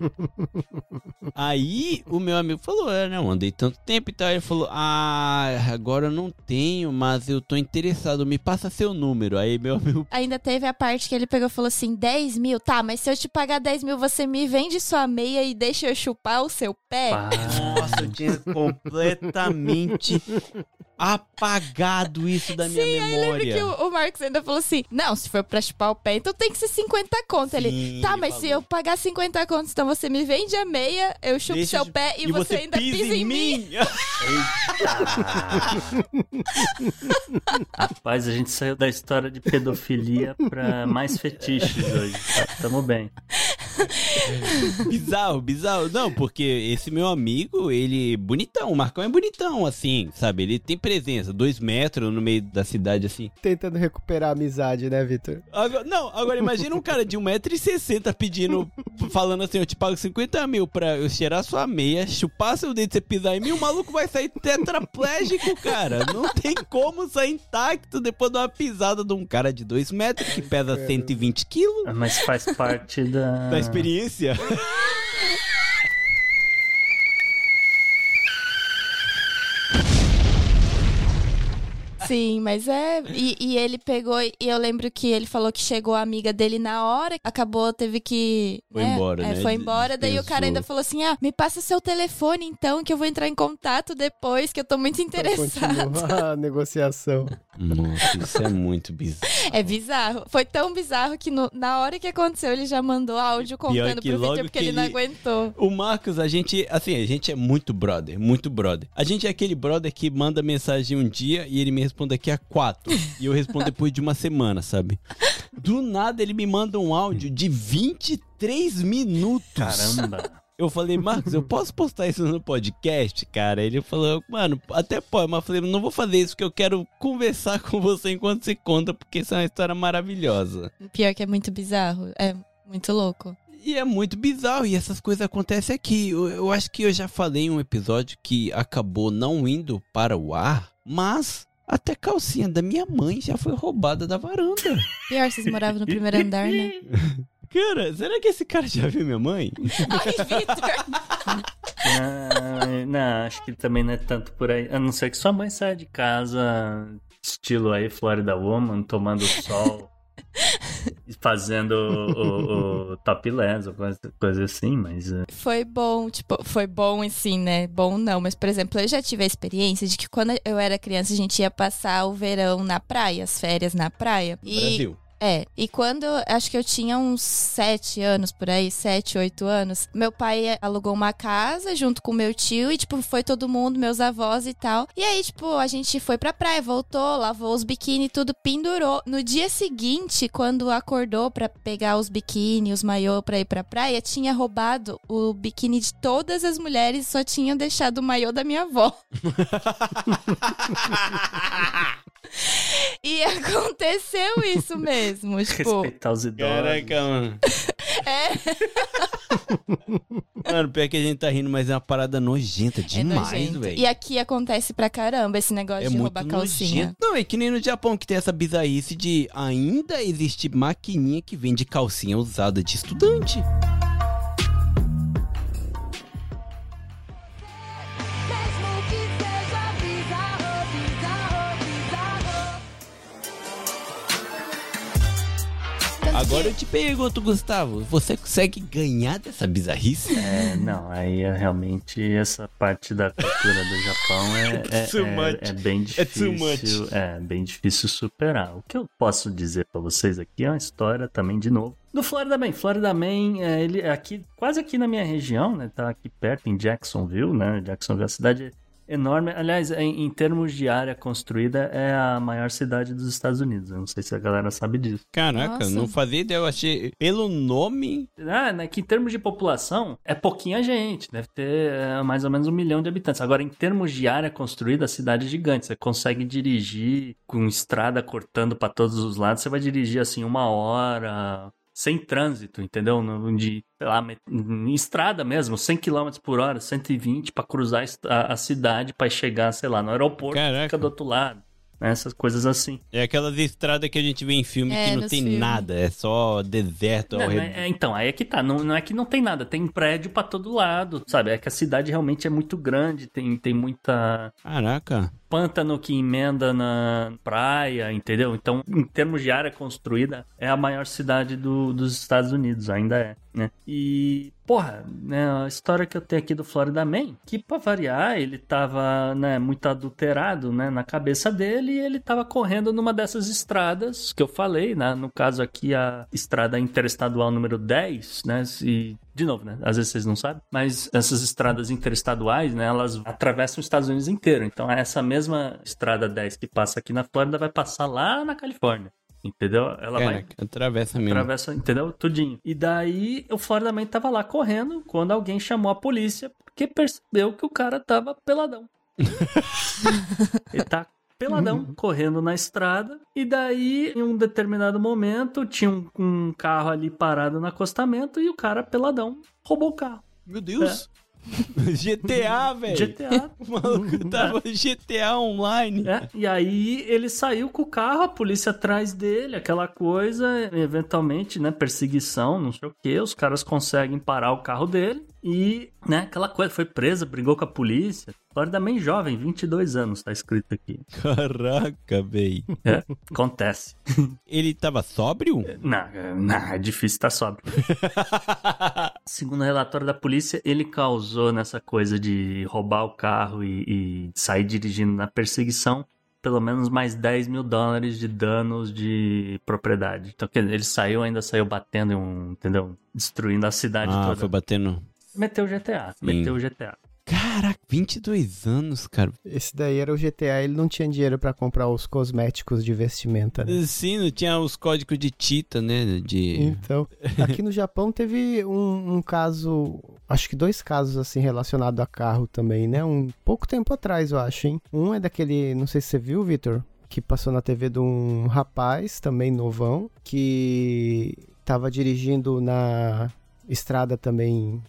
Aí o meu amigo falou, é, não, andei tanto tempo e tal. Ele falou, ah, agora eu não tenho, mas eu tô interessado, me passa seu número. Aí meu amigo, Ainda teve a parte que ele pegou e falou assim: 10 mil? Tá, mas se eu te pagar 10 mil, você me vende sua meia e deixa eu chupar o seu pé? Nossa, eu tinha (laughs) completamente apagado isso da minha Sim, aí lembra memória. que o, o Marcos ainda falou assim: Não, se for pra chupar o pé, então tem que ser 50 conto. ele, Sim, tá, ele mas se falou. eu pagar 50 contos, então você me vende a meia, eu chupo Deixa seu eu- pé e, você, ainda pisa, em mim. (laughs) Rapaz, a gente saiu da história de pedofilia pra mais fetiches hoje. Tá? Tamo bem. bizarro, bizarro. Não, porque esse meu amigo, ele é bonitão, o Marcão é bonitão, assim, sabe? Ele tem presença, dois metros no meio da cidade, assim. Tentando recuperar a amizade, né, Vitor? Agora, não, agora imagina um cara de 1,60m pedindo, falando assim, eu te pago 50 mil pra eu cheirar sua meia, chupar seu dedo e você pisar em mim, o maluco vai sair tetraplégico, cara. Não tem como sair intacto depois de uma pisada de um cara de 2 metros que pesa 120 quilos. Mas faz parte da. Da experiência. (laughs) Sim, mas é. E, e ele pegou, e eu lembro que ele falou que chegou a amiga dele na hora, acabou, teve que. Foi embora, É, né? Foi embora, daí o cara ainda falou assim: ah, me passa seu telefone então, que eu vou entrar em contato depois, que eu tô muito interessado. a negociação. Nossa, isso é muito bizarro. É bizarro. Foi tão bizarro que no- na hora que aconteceu, ele já mandou áudio contando que pro vídeo porque que ele não aguentou. O Marcos, a gente, assim, a gente é muito brother, muito brother. A gente é aquele brother que manda mensagem um dia e ele me responde daqui a quatro. e eu respondo depois de uma semana, sabe? Do nada ele me manda um áudio de 23 minutos. Caramba. Eu falei, Marcos, eu posso postar isso no podcast, cara? Ele falou, mano, até pode, mas eu falei, não vou fazer isso porque eu quero conversar com você enquanto você conta, porque isso é uma história maravilhosa. Pior que é muito bizarro. É muito louco. E é muito bizarro, e essas coisas acontecem aqui. Eu, eu acho que eu já falei em um episódio que acabou não indo para o ar, mas até a calcinha da minha mãe já foi roubada da varanda. (laughs) Pior, vocês moravam no primeiro andar, né? (laughs) Cara, será que esse cara já viu minha mãe? (laughs) Ai, Vitor! Ah, não, acho que também não é tanto por aí. A não ser que sua mãe saia de casa, estilo aí, Florida Woman, tomando sol fazendo o, o, o topless ou coisa, coisa assim, mas... é, Foi bom, tipo, foi bom assim, né? Bom não, mas por exemplo, eu já tive a experiência de que quando eu era criança a gente ia passar o verão na praia, as férias na praia. E Brasil. É, e quando acho que eu tinha uns sete anos por aí, sete, oito anos, meu pai alugou uma casa junto com meu tio e, tipo, foi todo mundo, meus avós e tal. E aí, tipo, a gente foi pra praia, voltou, lavou os biquíni, tudo pendurou. No dia seguinte, quando acordou pra pegar os biquíni, os maiô pra ir pra praia, tinha roubado o biquíni de todas as mulheres, só tinham deixado o maiô da minha avó. (laughs) (laughs) E aconteceu isso mesmo, tipo. Respeitar os idosos. Caraca, mano. É, (laughs) Mano, pior que a gente tá rindo, mas é uma parada nojenta é demais, nojento. velho. E aqui acontece pra caramba esse negócio É de roubar calcinha. nojento. Não, é que nem no Japão que tem essa bizarrice de ainda existe maquininha que vende calcinha usada de estudante. Agora eu te pergunto, Gustavo, você consegue ganhar dessa bizarrice? É, não, aí é realmente essa parte da cultura do Japão é, (laughs) é, é- much. é bem É difícil. É, bem difícil superar. O que eu posso dizer pra vocês aqui é uma história também, de novo, do Florida Man. Florida Man, é, ele é aqui, quase aqui na minha região, né? Tá aqui perto, em Jacksonville, né? Jacksonville é uma cidade enorme. Aliás, em, em termos de área construída, é a maior cidade dos Estados Unidos. Eu não sei se a galera sabe disso. Caraca, Nossa. não fazia ideia, eu achei. Pelo nome. Ah, né, que em termos de população, é pouquinha gente. Deve ter é, mais ou menos um milhão de habitantes. Agora, em termos de área construída, a cidade é gigante. Você consegue dirigir com estrada cortando para todos os lados. Você vai dirigir assim uma hora. Sem trânsito, entendeu? De, sei lá, em estrada mesmo, 100 km por hora, 120 para cruzar a a, cidade para chegar, sei lá, no aeroporto, Caraca. fica do outro lado. né, Essas coisas assim. É aquelas estradas que a gente vê em filme É, que não tem filmes. nada, é só deserto ao Não, redor. é- é, então, aí é que tá. Não, não é que não tem nada, tem prédio pra todo lado, sabe? É que a cidade realmente é muito grande, tem, tem muita Caraca. Pântano que emenda na praia, entendeu? Então, em termos de área construída, é a maior cidade do- dos Estados Unidos, ainda é, né? E, porra, né, a história que eu tenho aqui do Florida Man, que pra variar, ele tava, né, muito adulterado, né, na cabeça dele, e ele tava correndo numa dessas estradas que eu falei, né? No caso aqui, a estrada interestadual número 10, né? E, de novo, né? Às vezes vocês não sabem, mas essas estradas interestaduais, né? Elas atravessam os Estados Unidos inteiro. Então, essa mesma estrada 10 que passa aqui na Flórida vai passar lá na Califórnia. Entendeu? Ela vai Caraca, atravessa mesmo. Atravessa, entendeu? Tudinho. E daí o Florida Man tava lá correndo quando alguém chamou a polícia porque percebeu que o cara tava peladão. (laughs) Ele tá peladão, correndo na estrada. E daí, em um determinado momento, tinha um, um carro ali parado no acostamento e o cara peladão roubou o carro. Meu Deus. (laughs) GTA, velho. GTA. (laughs) O maluco tava GTA online. É, e aí ele saiu com o carro, a polícia atrás dele, aquela coisa, eventualmente, né, perseguição, não sei o que, os caras conseguem parar o carro dele e, né, aquela coisa, foi presa, brigou com a polícia. Florida Man jovem, 22 anos, tá escrito aqui. Caraca, velho. É, acontece. (laughs) Ele tava sóbrio? Não, é- não, é difícil estar sóbrio. (laughs) Segundo o relatório da polícia, ele causou nessa coisa de roubar o carro e, e sair dirigindo na perseguição pelo menos mais 10 mil dólares de danos de propriedade. Então, ele saiu, ainda saiu batendo em um, entendeu? Destruindo a cidade Ah, toda. foi batendo. Meteu o GTA, Sim. meteu o GTA. Caraca, 22 anos, cara. Esse daí era o GTA, ele não tinha dinheiro pra comprar os cosméticos de vestimenta, né? Sim, não tinha os códigos de Tita, né? De. Então, aqui no Japão teve um, um caso, acho que dois casos assim relacionados a carro também, né? Um pouco tempo atrás, eu acho, hein? Um é daquele, não sei se você viu, Vitor, que passou na TV de um rapaz também novão que tava dirigindo na estrada também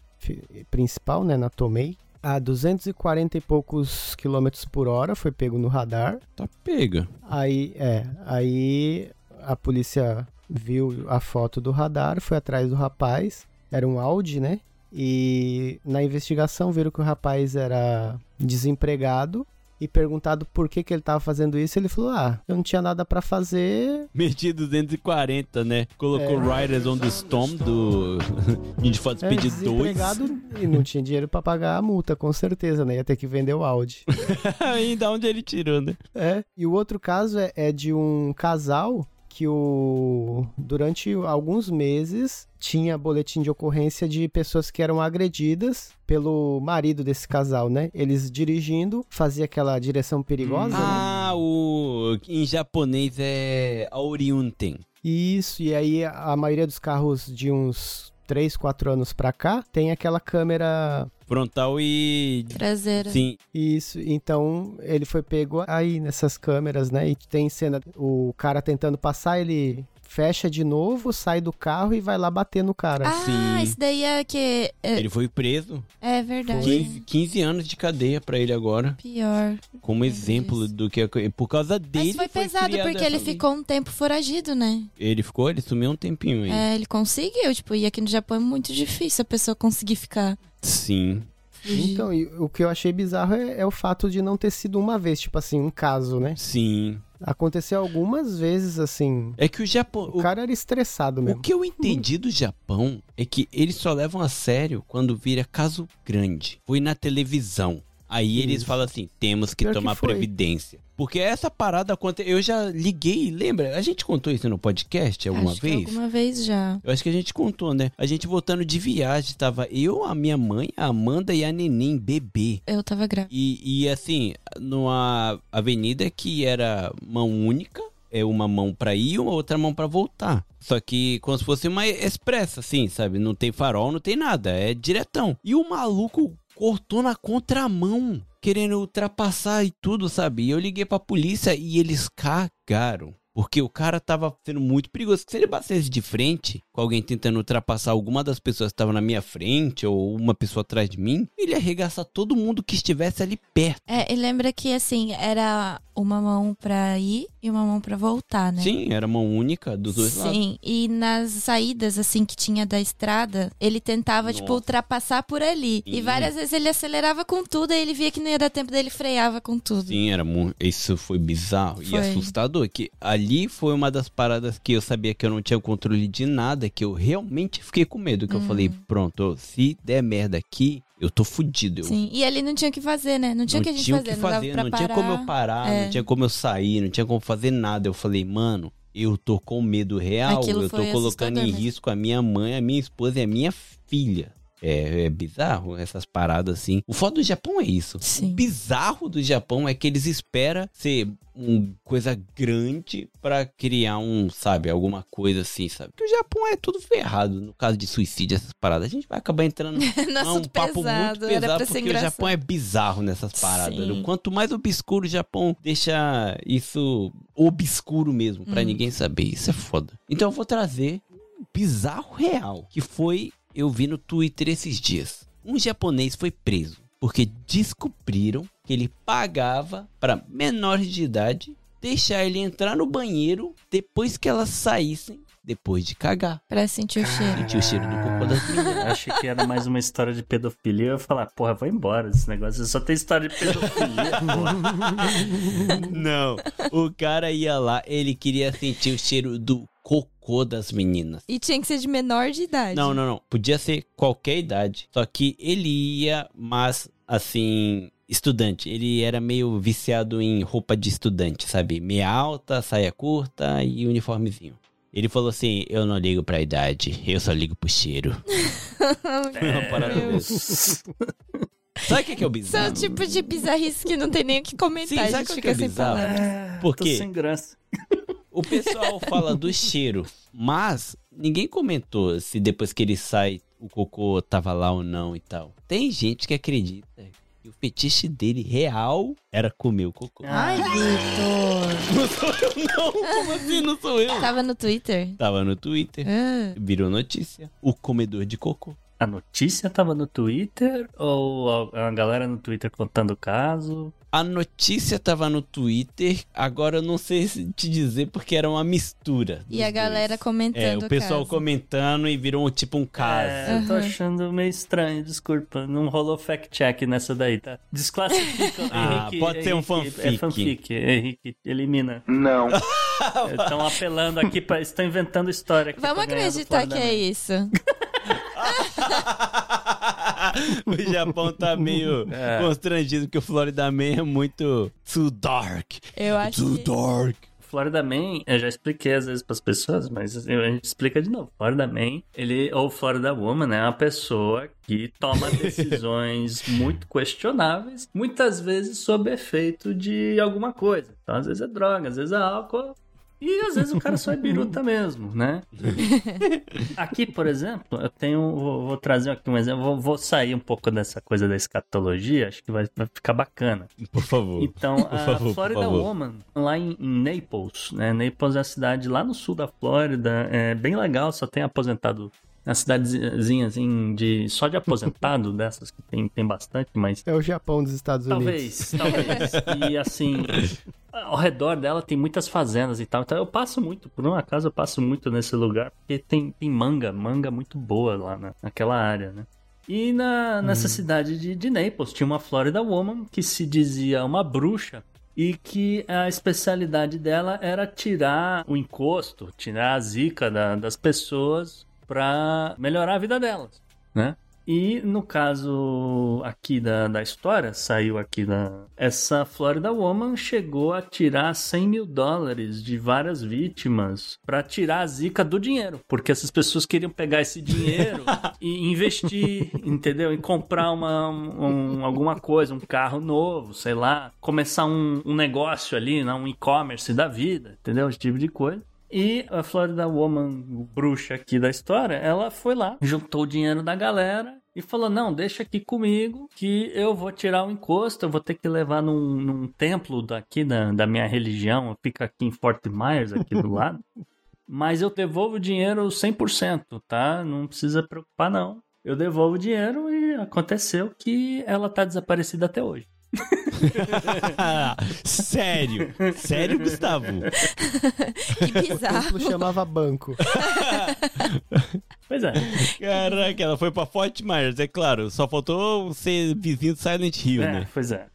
principal, né, na Tomei. A 240 e poucos quilômetros por hora, foi pego no radar. Tá pega. Aí, é, aí a polícia viu a foto do radar, foi atrás do rapaz, era um Audi, né? E na investigação viram que o rapaz era desempregado e perguntado por que, que ele tava fazendo isso, ele falou: Ah, eu não tinha nada pra fazer. (laughs) Meti 240, né? Colocou É. Riders on the Storm do (laughs) Need for É, Speed 2. desempregado e não tinha dinheiro pra pagar a multa, com certeza, né? Ia ter que vender o Audi. (laughs) Ainda onde ele tirou, né? É, e o outro caso é, é de um casal que o durante alguns meses tinha boletim de ocorrência de pessoas que eram agredidas pelo marido desse casal, né? Eles dirigindo, fazia aquela direção perigosa, né? Ah, o em japonês é Auriunten. Isso, e aí a maioria dos carros de uns 3, 4 anos pra cá tem aquela câmera Frontal e Traseira. sim, Isso, então ele foi pego aí nessas câmeras, né? E tem cena, o cara tentando passar, ele fecha de novo, sai do carro e vai lá bater no cara. Ah, Sim. isso daí é que. É, ele foi preso. é verdade. 15, 15 anos de cadeia pra ele agora, Pior. como exemplo do que por causa dele Mas foi pesado criada porque ele ficou um tempo foragido, né? Ele ficou, ele sumiu um tempinho aí. É, ele conseguiu, tipo, e aqui no Japão é muito difícil a pessoa conseguir ficar. Sim. Fugir. Então, o que eu achei bizarro é, é o fato de não ter sido uma vez, tipo assim, um caso, né? Sim. Aconteceu algumas vezes, assim. É que o Japão, O cara era estressado O mesmo. que eu entendi do Japão é que eles só levam a sério quando vira caso grande. Foi na televisão. Aí eles Isso. falam assim: temos que Pior que tomar foi. previdência. Porque essa parada acontece. Eu já liguei, lembra? A gente contou isso no podcast alguma Acho vez? alguma vez já. Eu acho que a gente contou, né? A gente voltando de viagem, tava eu, a minha mãe, a Amanda e a Neném, bebê. Eu tava grávida. E, e assim, numa avenida que era mão única, é uma mão pra ir e uma outra mão pra voltar. Só que como se fosse uma expressa, assim, sabe? Não tem farol, não tem nada, é diretão. E o maluco cortou na contramão, querendo ultrapassar e tudo, sabe? E eu liguei pra polícia e eles cagaram. Porque o cara tava sendo muito perigoso. Se ele batesse de frente com alguém tentando ultrapassar alguma das pessoas que estavam na minha frente ou uma pessoa atrás de mim, ele ia arregaçar todo mundo que estivesse ali perto. É, e lembra que assim, era uma mão pra ir e uma mão pra voltar, né? Sim, era mão única dos dois lados. Sim, e nas saídas, assim, que tinha da estrada, ele tentava, tipo, Nossa. ultrapassar por ali. E Sim. várias vezes ele acelerava com tudo, aí ele via que não ia dar tempo dele, freava com tudo. Sim, era muito. Isso foi bizarro e Foi. assustador. Que ali foi uma das paradas que eu sabia que eu não tinha controle de nada, que eu realmente fiquei com medo. Que eu falei, Uhum. pronto, se der merda aqui, eu tô fudido. Eu Sim, e ali não tinha o que fazer, né? Não tinha o não que a gente tinha o fazer, que não dava fazer, pra não tinha como eu parar, É. não tinha como eu sair, não tinha como fazer nada. Eu falei, mano, eu tô com medo real, Aquilo eu tô colocando em mesmo. risco a minha mãe, a minha esposa e a minha filha. É, é bizarro essas paradas assim. O foda do Japão é isso. Sim. O bizarro do Japão é que eles esperam ser uma coisa grande pra criar um, sabe, alguma coisa assim, sabe? Porque o Japão é tudo ferrado no caso de suicídio, essas paradas. A gente vai acabar entrando é um assunto papo pesado, muito pesado porque o engraçado. Japão é bizarro nessas paradas. Sim. né? Quanto mais obscuro o Japão deixa isso obscuro mesmo, pra Hum. ninguém saber. Isso é foda. Então eu vou trazer um bizarro real, que foi eu vi no Twitter esses dias. Um japonês foi preso porque descobriram que ele pagava pra menores de idade deixar ele entrar no banheiro depois que elas saíssem depois de cagar. Pra sentir o cheiro. Sentir o cheiro do cocô das meninas. Eu achei que era mais uma história de pedofilia. Eu ia falar, porra, vou embora desse negócio. Só tem história de pedofilia, porra. (laughs) Não, o cara ia lá, ele queria sentir o cheiro do cocô das meninas. E tinha que ser de menor de idade. Não, não, não. Podia ser qualquer idade. Só que ele ia, mas assim, estudante. Ele era meio viciado em roupa de estudante, sabe? Meia alta, saia curta e uniformezinho. Ele falou assim: Eu não ligo pra idade, eu só ligo pro cheiro. (laughs) Sabe o que que é o São bizarro? tipo de bizarrice que não tem nem o que comentar. Sim, a sabe gente o que fica é sem bizarro? Por Tô quê? sem graça. O pessoal fala do cheiro, mas ninguém comentou se depois que ele sai o cocô tava lá ou não e tal. Tem gente que acredita que o fetiche dele real era comer o cocô. Ai, Vitor. (laughs) Não sou eu não, como assim não sou eu? Tava no Twitter? Tava no Twitter, Ah, virou notícia. O comedor de cocô. A notícia tava no Twitter ou a a galera no Twitter contando o caso? A notícia tava no Twitter, agora eu não sei se te dizer porque era uma mistura. E a galera dois. comentando É, o pessoal caso. comentando e virou tipo um caso. É, eu tô achando meio estranho, desculpa. Não rolou fact-check nessa daí, tá? Desclassifica. (laughs) Ah, Henrique, pode ser um fanfic. É fanfic. Henrique, elimina. Não. (laughs) Estão apelando aqui, pra, estão inventando história. aqui Vamos acreditar que é isso. (laughs) (laughs) o Japão tá meio (laughs) É. constrangido porque o Florida Man é muito too dark. Eu acho Too que... dark. Florida Man, eu já expliquei às vezes pras pessoas, mas a gente explica de novo. Florida Man, ele, ou Florida Woman, é uma pessoa que toma (laughs) decisões muito questionáveis, muitas vezes sob efeito de alguma coisa. Então, às vezes é droga, às vezes é álcool. E às vezes o cara só é biruta (laughs) mesmo, né? Aqui, por exemplo, eu tenho. Vou, vou trazer aqui um exemplo. Vou, vou sair um pouco dessa coisa da escatologia, acho que vai, vai ficar bacana. Por favor. Então, Por a favor, Florida. Woman, lá em, em Naples, né? Naples é a cidade lá no sul da Flórida, é bem legal, só tem aposentado. Uma cidadezinha assim, de, só de aposentado, (laughs) dessas que tem, tem bastante, mas É o Japão dos Estados Unidos. Talvez, talvez. E assim, ao redor dela tem muitas fazendas e tal. Então eu passo muito, por um acaso eu passo muito nesse lugar, porque tem, tem manga, manga muito boa lá na, naquela área, né? E na, nessa cidade de, de Naples tinha uma Florida Woman que se dizia uma bruxa e que a especialidade dela era tirar o encosto, tirar a zica da- das pessoas pra melhorar a vida delas, né? E no caso aqui da, da história, saiu aqui da. Essa Florida Woman chegou a tirar 100 mil dólares de várias vítimas pra tirar a zica do dinheiro. Porque essas pessoas queriam pegar esse dinheiro (laughs) e investir, entendeu? Em comprar uma, um- alguma coisa, um carro novo, sei lá. Começar um, um negócio ali, né? um e-commerce da vida, entendeu? Esse tipo de coisa. E a Florida Woman, bruxa aqui da história, ela foi lá, juntou o dinheiro da galera e falou: Não, deixa aqui comigo que eu vou tirar o encosto, eu vou ter que levar num, num templo daqui da, da minha religião, fica aqui em Fort Myers, aqui do lado. (laughs) Mas eu devolvo o dinheiro 100%, tá? Não precisa preocupar, não. Eu devolvo o dinheiro e aconteceu que ela tá desaparecida até hoje. (laughs) Sério? Sério, Gustavo? (laughs) Que O bizarro. templo chamava banco. (laughs) Pois é. Caraca, ela foi pra Fort Myers, é claro. Só faltou ser vizinho do Silent Hill, É, né? pois é.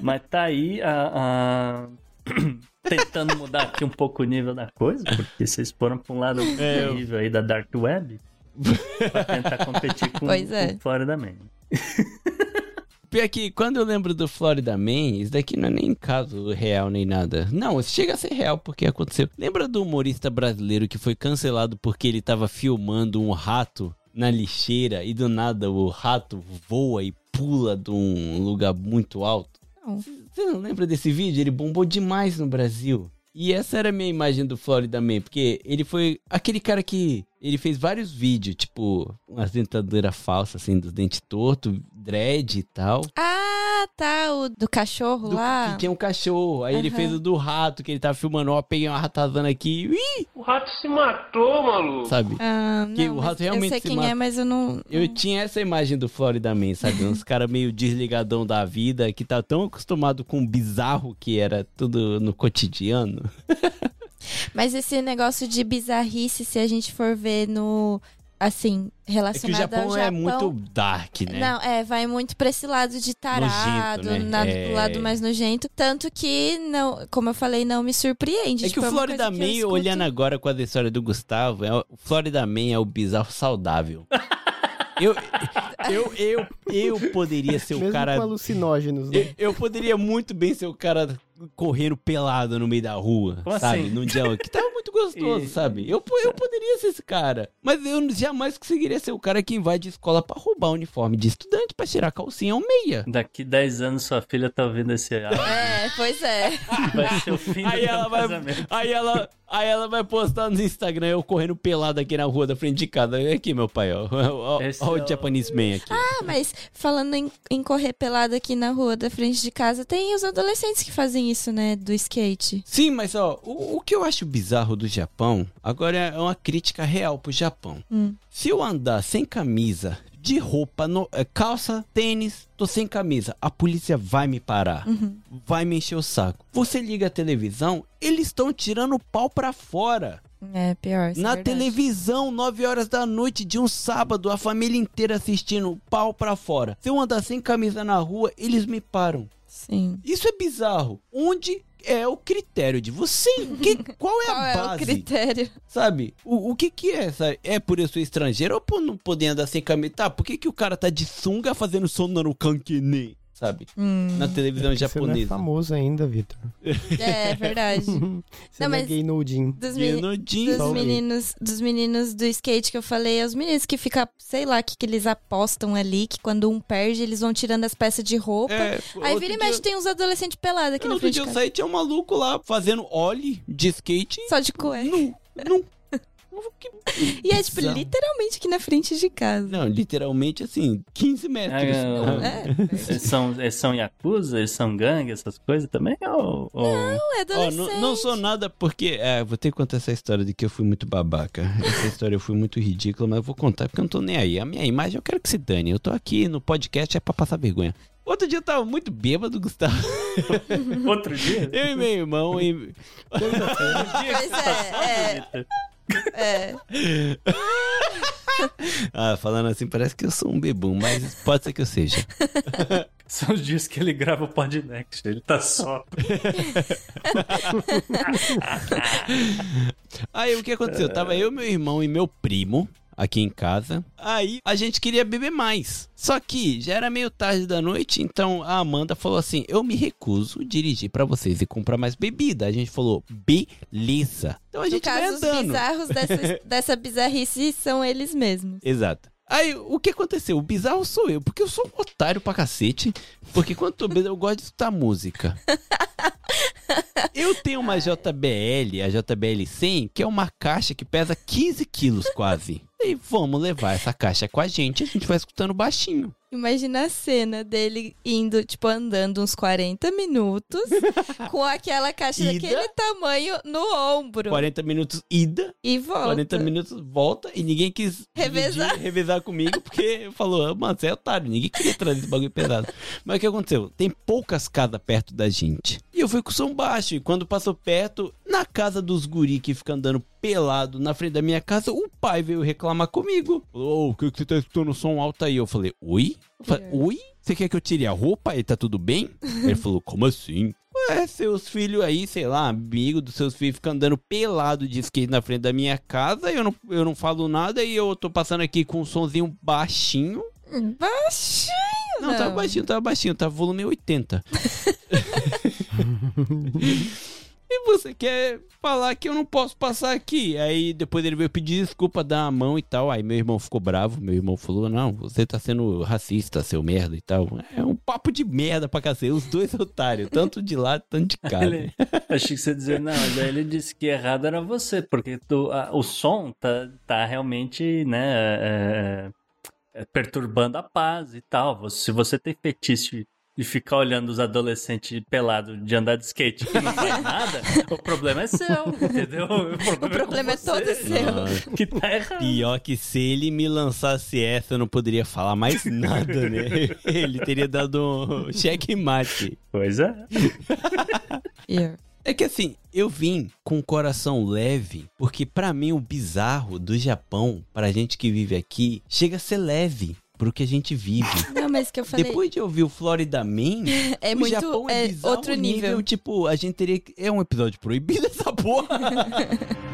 Mas tá aí a, a- (coughs) tentando mudar aqui um pouco o nível da coisa, porque vocês foram pra um lado É, eu- nível aí da Dark Web pra tentar competir com, é. com Florida Man. Pior que quando eu lembro do Florida Man, isso daqui não é nem caso real nem nada. Não, isso chega a ser real porque aconteceu. Lembra do humorista brasileiro que foi cancelado porque ele tava filmando um rato na lixeira e do nada o rato voa e pula de um lugar muito alto? Não. Você não lembra desse vídeo? Ele bombou demais no Brasil. E essa era a minha imagem do Florida Man, porque ele foi aquele cara que ele fez vários vídeos, tipo, umas dentadura falsa, assim, dos dentes tortos, dread e tal. Ah, tá. O do cachorro Do, lá. que tinha um cachorro. Aí ele Aham. fez o do rato, que ele tava filmando, ó, peguei uma ratazana aqui, ui, O rato se matou, maluco. sabe? Ah, Que não, o mas rato realmente Eu sei se quem mata. é, mas eu não. Eu tinha essa imagem do Florida Man, sabe? Uns (laughs) caras meio desligadão da vida, que tá tão acostumado com o bizarro que era tudo no cotidiano. (laughs) Mas esse negócio de bizarrice, se a gente for ver no. Assim, É que o relacionado Japão, ao Japão. é muito dark, né? Não, é, vai muito pra esse lado de tarado, Nojento, né? na- É. do lado mais nojento. Tanto que, não, como eu falei, não me surpreende. É tipo, que o uma Florida eu Man, escuto. olhando agora com a história do Gustavo, é, o Florida Man é o bizarro saudável. eu, eu, eu, eu poderia ser o Mesmo cara. com alucinógenos, né? Eu, eu poderia muito bem ser o cara correndo pelado no meio da rua, Como sabe? assim? Num dia que tava muito gostoso, (laughs) E- sabe? Eu, eu poderia ser esse cara. Mas eu jamais conseguiria ser o cara que invade escola pra roubar o uniforme de estudante pra tirar calcinha ou meia. Daqui 10 anos sua filha tá ouvindo esse áudio. É, pois é. Vai ser o fim do Aí ela meu vai, casamento. aí ela, aí ela vai postar no Instagram eu correndo pelado aqui na rua da frente de casa. Aqui, meu pai, ó. (laughs) Ó é o o- Japanese Man aqui. Ah, mas falando em, em correr pelado aqui na rua da frente de casa, tem os adolescentes que fazem isso, né? Do skate. Sim, mas ó, o, o que eu acho bizarro do Japão, agora é uma crítica real pro Japão. Hum. Se eu andar sem camisa, de roupa, no- é, calça, tênis, tô sem camisa. A polícia vai me parar. Vai me encher o saco. Você liga a televisão, eles estão tirando o pau pra fora. É, pior. é Na verdade. televisão, 9 horas da noite de um sábado, a família inteira assistindo, pau pra fora. Se eu andar sem camisa na rua, eles me param. Sim. Isso é bizarro. Onde é o critério de você? Que, qual é (laughs) Qual a é o base? critério? Sabe? O, o que que é essa? É por eu ser estrangeiro ou por não poder andar sem camisa? Tá, por que que o cara tá de sunga fazendo sono kankene? Sabe? Hum. Na televisão Você não é japonesa. famoso ainda, Vitor. É, verdade. (laughs) Você Não, é mas- gay nudinho. Dos, meni- Genodinho. dos meninos, dos meninos do skate que eu falei, é os meninos que ficam, sei lá, que, que eles apostam ali, que quando um perde, eles vão tirando as peças de roupa. É, Aí outro vira e dia- mexe, tem uns adolescentes pelados aqui Outro frente dia de eu saí, tinha um maluco lá fazendo ollie de skate. Só de cueca. Nu, nu. E é, tipo, literalmente aqui na frente de casa. Não, literalmente assim, 15 metros. Ah, É, Eles são, eles são yakuza, eles são gangue, essas coisas também? Ou, ou- não é adolescente. não, não sou nada porque. É, vou ter que contar essa história de que eu fui muito babaca. Essa história eu fui muito ridícula, mas eu vou contar porque eu não tô nem aí. A minha imagem eu quero que se dane. Eu tô aqui no podcast é pra passar vergonha. Outro dia eu tava muito bêbado, Gustavo. Outro dia? Eu e meu irmão. E... Pois é, é, é. (laughs) Ah, falando assim, parece que eu sou um bebum, mas pode ser que eu seja. (laughs) São os dias que ele grava o Podnext, ele tá só. (laughs) Aí o que aconteceu? Tava eu, meu irmão e meu primo aqui em casa. Aí a gente queria beber mais. Só que já era meio tarde da noite, então a Amanda falou assim: "Eu me recuso a dirigir pra vocês e comprar mais bebida". A gente falou: "Beleza". Então a No gente vai caso, os andando. bizarros dessa, (laughs) dessa bizarrice são eles mesmos. Exato. Aí, o que aconteceu? O bizarro sou eu, porque eu sou um otário pra cacete. Porque quando tô bêbado, eu gosto de escutar música. (laughs) Eu tenho uma JBL, a JBL 100, que é uma caixa que pesa 15 quilos quase. E vamos levar essa caixa com a gente, a gente vai escutando baixinho. Imagina a cena dele indo, tipo, andando uns 40 minutos (laughs) com aquela caixa Ida. daquele tamanho no ombro. 40 minutos ida, E volta. 40 minutos volta, e ninguém quis Revezar. dividir, revezar comigo, porque falou, "Ah, mano, você é otário, ninguém queria trazer esse bagulho pesado. Mas o que aconteceu? Tem poucas casas perto da gente. E eu fui com o som baixo, quando passou perto, na casa dos guri que fica andando pelado na frente da minha casa, o pai veio reclamar comigo. Falou, ô, o que, que você tá escutando som alto aí? Eu falei, oi? Eu falei, oi? Você quer que eu tire a roupa e tá tudo bem? (laughs) Ele falou, como assim? Ué, seus filhos aí, sei lá, amigo dos seus filhos ficam andando pelado de skate na frente da minha casa, eu não, eu não falo nada e eu tô passando aqui com um sonzinho baixinho. Baixinho, Não, tava baixinho, tava baixinho, tava volume 80. (laughs) E você quer falar que eu não posso passar aqui? Aí depois ele veio pedir desculpa, dar a mão e tal. Aí meu irmão ficou bravo. Meu irmão falou: Não, você tá sendo racista, seu merda e tal. É um papo de merda pra cacete. Os dois (laughs) otários, tanto de lado, tanto de cá. Ele, (laughs) achei que você ia dizer, não, mas aí ele disse que errado era você, porque tu, a- o som tá, tá realmente, né, é, é, perturbando a paz e tal. Se você tem fetiche de ficar olhando os adolescentes pelados de andar de skate que não faz nada, o problema é seu, entendeu? O problema, O problema é com todo seu. Que tá errado. Pior que se ele me lançasse essa, eu não poderia falar mais nada, né? (laughs) Ele teria dado um checkmate. Pois é. É que assim, eu vim com o coração leve, porque pra mim o bizarro do Japão, pra gente que vive aqui, chega a ser leve pro que a gente vive. (laughs) Não, mas que eu falei. Depois de ouvir o Florida Man, (laughs) é o muito. Japão é, é bizarro outro nível. Tipo, a gente teria que... É um episódio proibido essa porra. (laughs)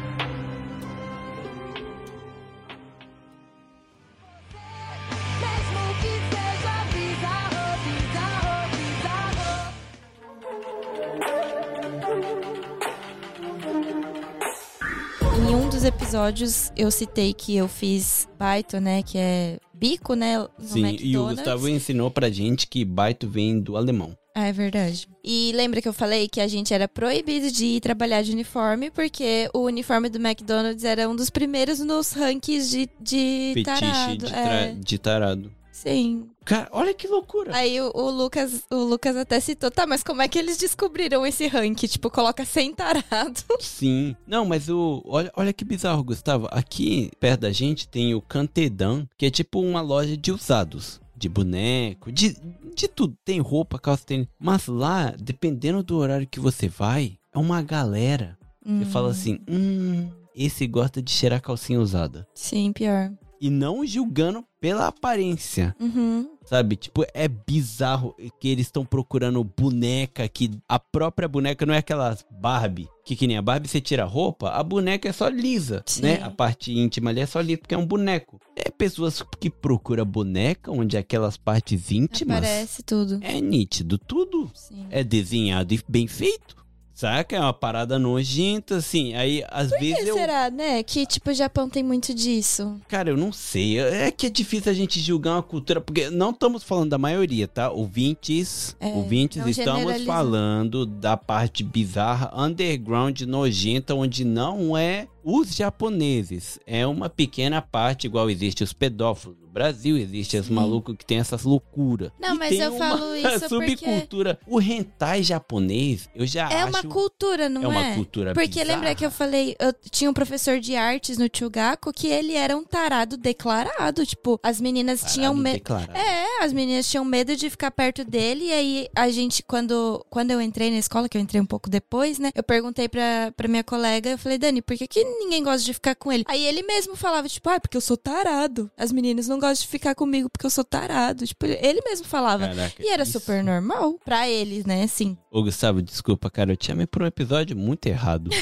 Em um dos episódios, eu citei que eu fiz baito, né? Que é bico, né? Sim, e o McDonald's. Gustavo ensinou pra gente que baito vem do alemão. Ah, é verdade. E lembra que eu falei que a gente era proibido de ir trabalhar de uniforme, porque o uniforme do McDonald's era um dos primeiros nos rankings de, de Fetiche tarado. de, é. tra- de tarado. Sim. Cara, olha que loucura. Aí o, o Lucas, o Lucas até citou, tá, mas como é que eles descobriram esse rank? Tipo, coloca sem tarado. (laughs) Sim. Não, mas o. Olha, olha que bizarro, Gustavo. Aqui perto da gente tem o Cantedan, que é tipo uma loja de usados. De boneco, de, de tudo. Tem roupa, calça, tênis. Mas lá, dependendo do horário que você vai, é uma galera. Você fala assim: hum, esse gosta de cheirar calcinha usada. Sim, pior. E não julgando pela aparência. Uhum. Sabe? Tipo, é bizarro que eles estão procurando boneca que a própria boneca não é aquelas Barbie. Que que nem a Barbie você tira a roupa, a boneca é só lisa, Sim. né? A parte íntima ali é só lisa porque é um boneco. É pessoas que procuram boneca onde aquelas partes íntimas Aparece tudo. é nítido, tudo Sim. é desenhado e bem feito. Saca? É uma parada nojenta, assim. Aí, às Por vezes que eu. será, né? Que, tipo, o Japão tem muito disso. Cara, eu não sei. É que é difícil a gente julgar uma cultura, porque não estamos falando da maioria, tá? Ouvintes, É, ouvintes, não estamos falando da parte bizarra, underground, nojenta, onde não é os japoneses. É uma pequena parte, igual existe os pedófilos Brasil, existe os Sim. malucos que tem essas loucuras. Não, E mas eu falo (laughs) isso porque- subcultura. O hentai japonês, eu já É acho... uma cultura, não é é? uma cultura Porque lembra bizarra. que eu falei, eu tinha um professor de artes no Chugaku que ele era um tarado declarado. Tipo, as meninas tinham Parado medo. É, as meninas tinham medo de ficar perto dele. E aí, a gente, quando, quando eu entrei na escola, que eu entrei um pouco depois, né? Eu perguntei pra, pra minha colega, eu falei, Dani, por que, que ninguém gosta de ficar com ele? Aí ele mesmo falava, tipo, ah, porque eu sou tarado. As meninas não gostam de ficar comigo porque eu sou tarado. Tipo, ele mesmo falava. Caraca, E era isso- super normal pra eles, né? Assim. Ô, Gustavo, desculpa, cara, eu te chamei por um episódio muito errado. (laughs)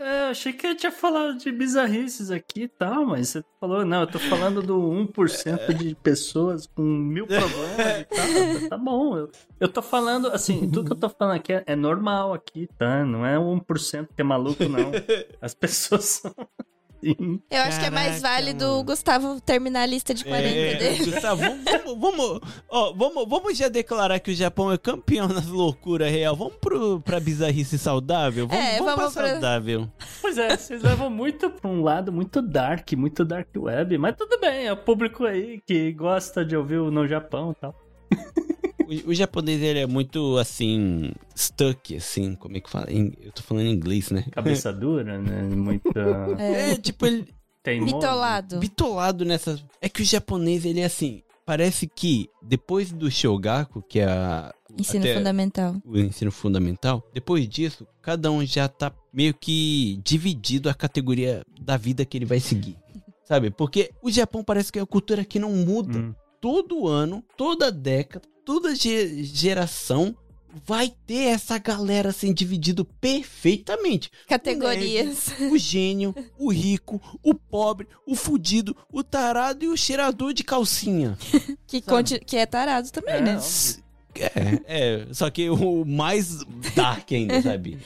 É, eu achei que eu tinha falado de bizarrices aqui e tal, mas você falou, não, eu tô falando do 1% de pessoas com mil problemas e tal. Tá bom, eu, eu tô falando, assim, tudo que eu tô falando aqui é, é normal aqui, tá? Não é 1% que é maluco, não. (laughs) As pessoas são. Sim. Eu acho que é mais Caraca, válido mano. o Gustavo terminar a lista de 40 É, dele. Gustavo, vamos, vamos, vamos, ó, vamos, vamos já declarar que o Japão é campeão (laughs) nas loucuras real. Vamos pro, pra bizarrice saudável? Vamos, É, vamos, vamos pra pra- saudável. Pois é, vocês levam muito pra um lado muito dark, muito dark web, mas tudo bem, é o público aí que gosta de ouvir o No Japão e tal. (laughs) O, o japonês, ele é muito, assim, stuck, assim, como é que fala? Eu tô falando em inglês, né? Cabeça (laughs) dura, né? Muito É, tipo, ele teimoso. Bitolado. bitolado nessas... É que o japonês, ele é assim... Parece que depois do Shogaku, que é a, Ensino fundamental. o ensino fundamental, depois disso, cada um já tá meio que dividido a categoria da vida que ele vai seguir. Sabe? Porque o Japão parece que é uma cultura que não muda. Hum. Todo ano, toda década, toda ge- geração vai ter essa galera assim dividido perfeitamente. Categorias. O gênio, o rico, o pobre, o fudido, o tarado e o cheirador de calcinha. (laughs) Que, conti- que é tarado também, É, né? É, é, só que o mais dark ainda, sabe?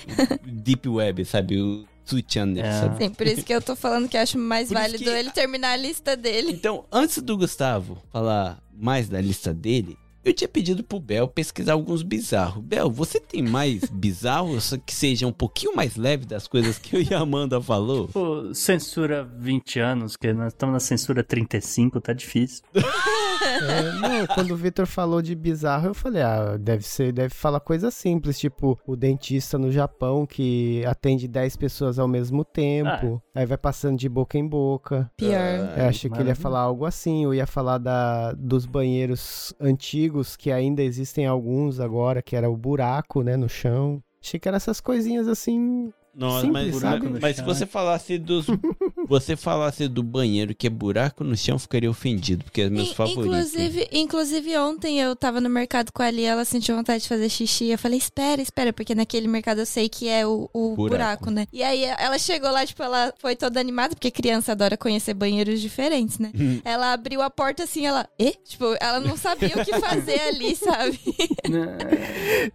Deep Web, sabe? O Su-Channel, É. sabe? Sim, por isso que eu tô falando que acho mais Por válido que- ele terminar a lista dele. Então, antes do Gustavo falar mais da lista dele, eu tinha pedido pro Bel pesquisar alguns bizarros. Bel, você tem mais (laughs) bizarros que seja um pouquinho mais leve das coisas que eu e a Amanda falou? Pô, censura 20 anos, que nós estamos na censura 35, tá difícil. (laughs) É, não, quando o Victor falou de bizarro, eu falei, ah, deve ser, deve falar coisa simples, tipo o dentista no Japão que atende 10 pessoas ao mesmo tempo, aí vai passando de boca em boca. Pior. Eu achei que ele ia falar algo assim, eu ia falar da, dos banheiros antigos, que ainda existem alguns agora, que era o buraco, né, no chão. Achei que eram essas coisinhas assim. Nossa, Simples, mas, sabe? mas, mas se você falasse dos. (laughs) você falasse do banheiro que é buraco no chão, eu ficaria ofendido, porque é meus In- favoritos. Inclusive, inclusive, ontem eu tava no mercado com a Ali, ela sentiu vontade de fazer xixi. Eu falei, espera, espera, porque naquele mercado eu sei que é o, o Buraco. buraco. né? E aí ela chegou lá, tipo, ela foi toda animada, porque criança adora conhecer banheiros diferentes, né? Hum. ela abriu a porta assim, ela, e? Tipo, ela não sabia o que fazer ali, (laughs) sabe?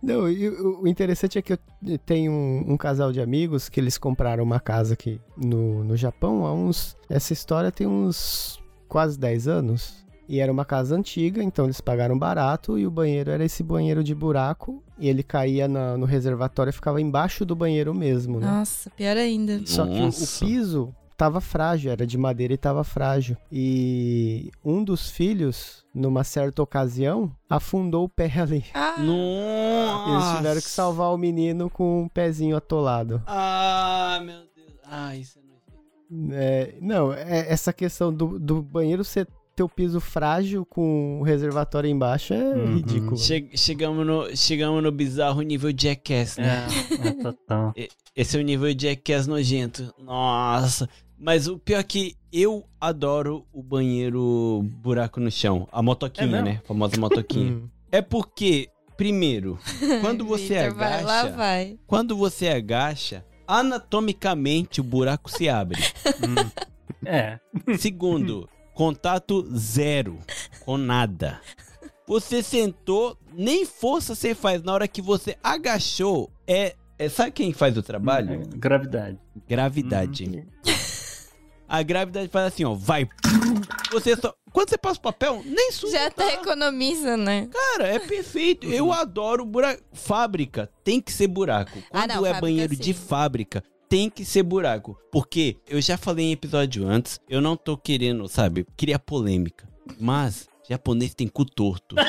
Não, e o, o interessante é que eu tenho um, um casal de amigos que eles compraram uma casa aqui no, no Japão há uns. Essa história tem uns quase 10 anos. E era uma casa antiga, então eles pagaram barato e o banheiro era esse banheiro de buraco. E ele caía na- no reservatório e ficava embaixo do banheiro mesmo, né? Nossa, pior ainda. Só que o, o Nossa. piso tava frágil, era de madeira e tava frágil. E um dos filhos, numa certa ocasião, afundou o pé ali. Ah, Nossa. Eles tiveram que salvar o menino com um pezinho atolado. Ah, meu Deus. Ah, isso é nojento. É, não, é- essa questão do, do banheiro ser ter o piso frágil com o reservatório embaixo é Uhum. ridículo. Che- chegamos, no, chegamos no bizarro nível Jackass, né? É, é total. Esse é o nível Jackass nojento. Nossa. Mas o pior é que eu adoro o banheiro buraco no chão. A motoquinha, É né? A famosa motoquinha. Hum. é porque, primeiro, (laughs) quando você Vitor, vai lá, agacha... vai. Quando você agacha, anatomicamente o buraco se abre. Hum. É. (laughs) Segundo, contato zero com nada. Você sentou, nem força você faz. Na hora que você agachou, é. é sabe quem faz o trabalho? É, Gravidade. Gravidade. A gravidade faz assim, ó, vai. Você só. Quando você passa o papel, nem suja. Já até economiza, né? Cara, é perfeito. Eu adoro buraco. Fábrica tem que ser buraco. Ah, Quando não, é banheiro sim. de fábrica, tem que ser buraco. Porque eu já falei em episódio antes, eu não tô querendo, sabe, criar polêmica. Mas japonês tem cu torto. (laughs)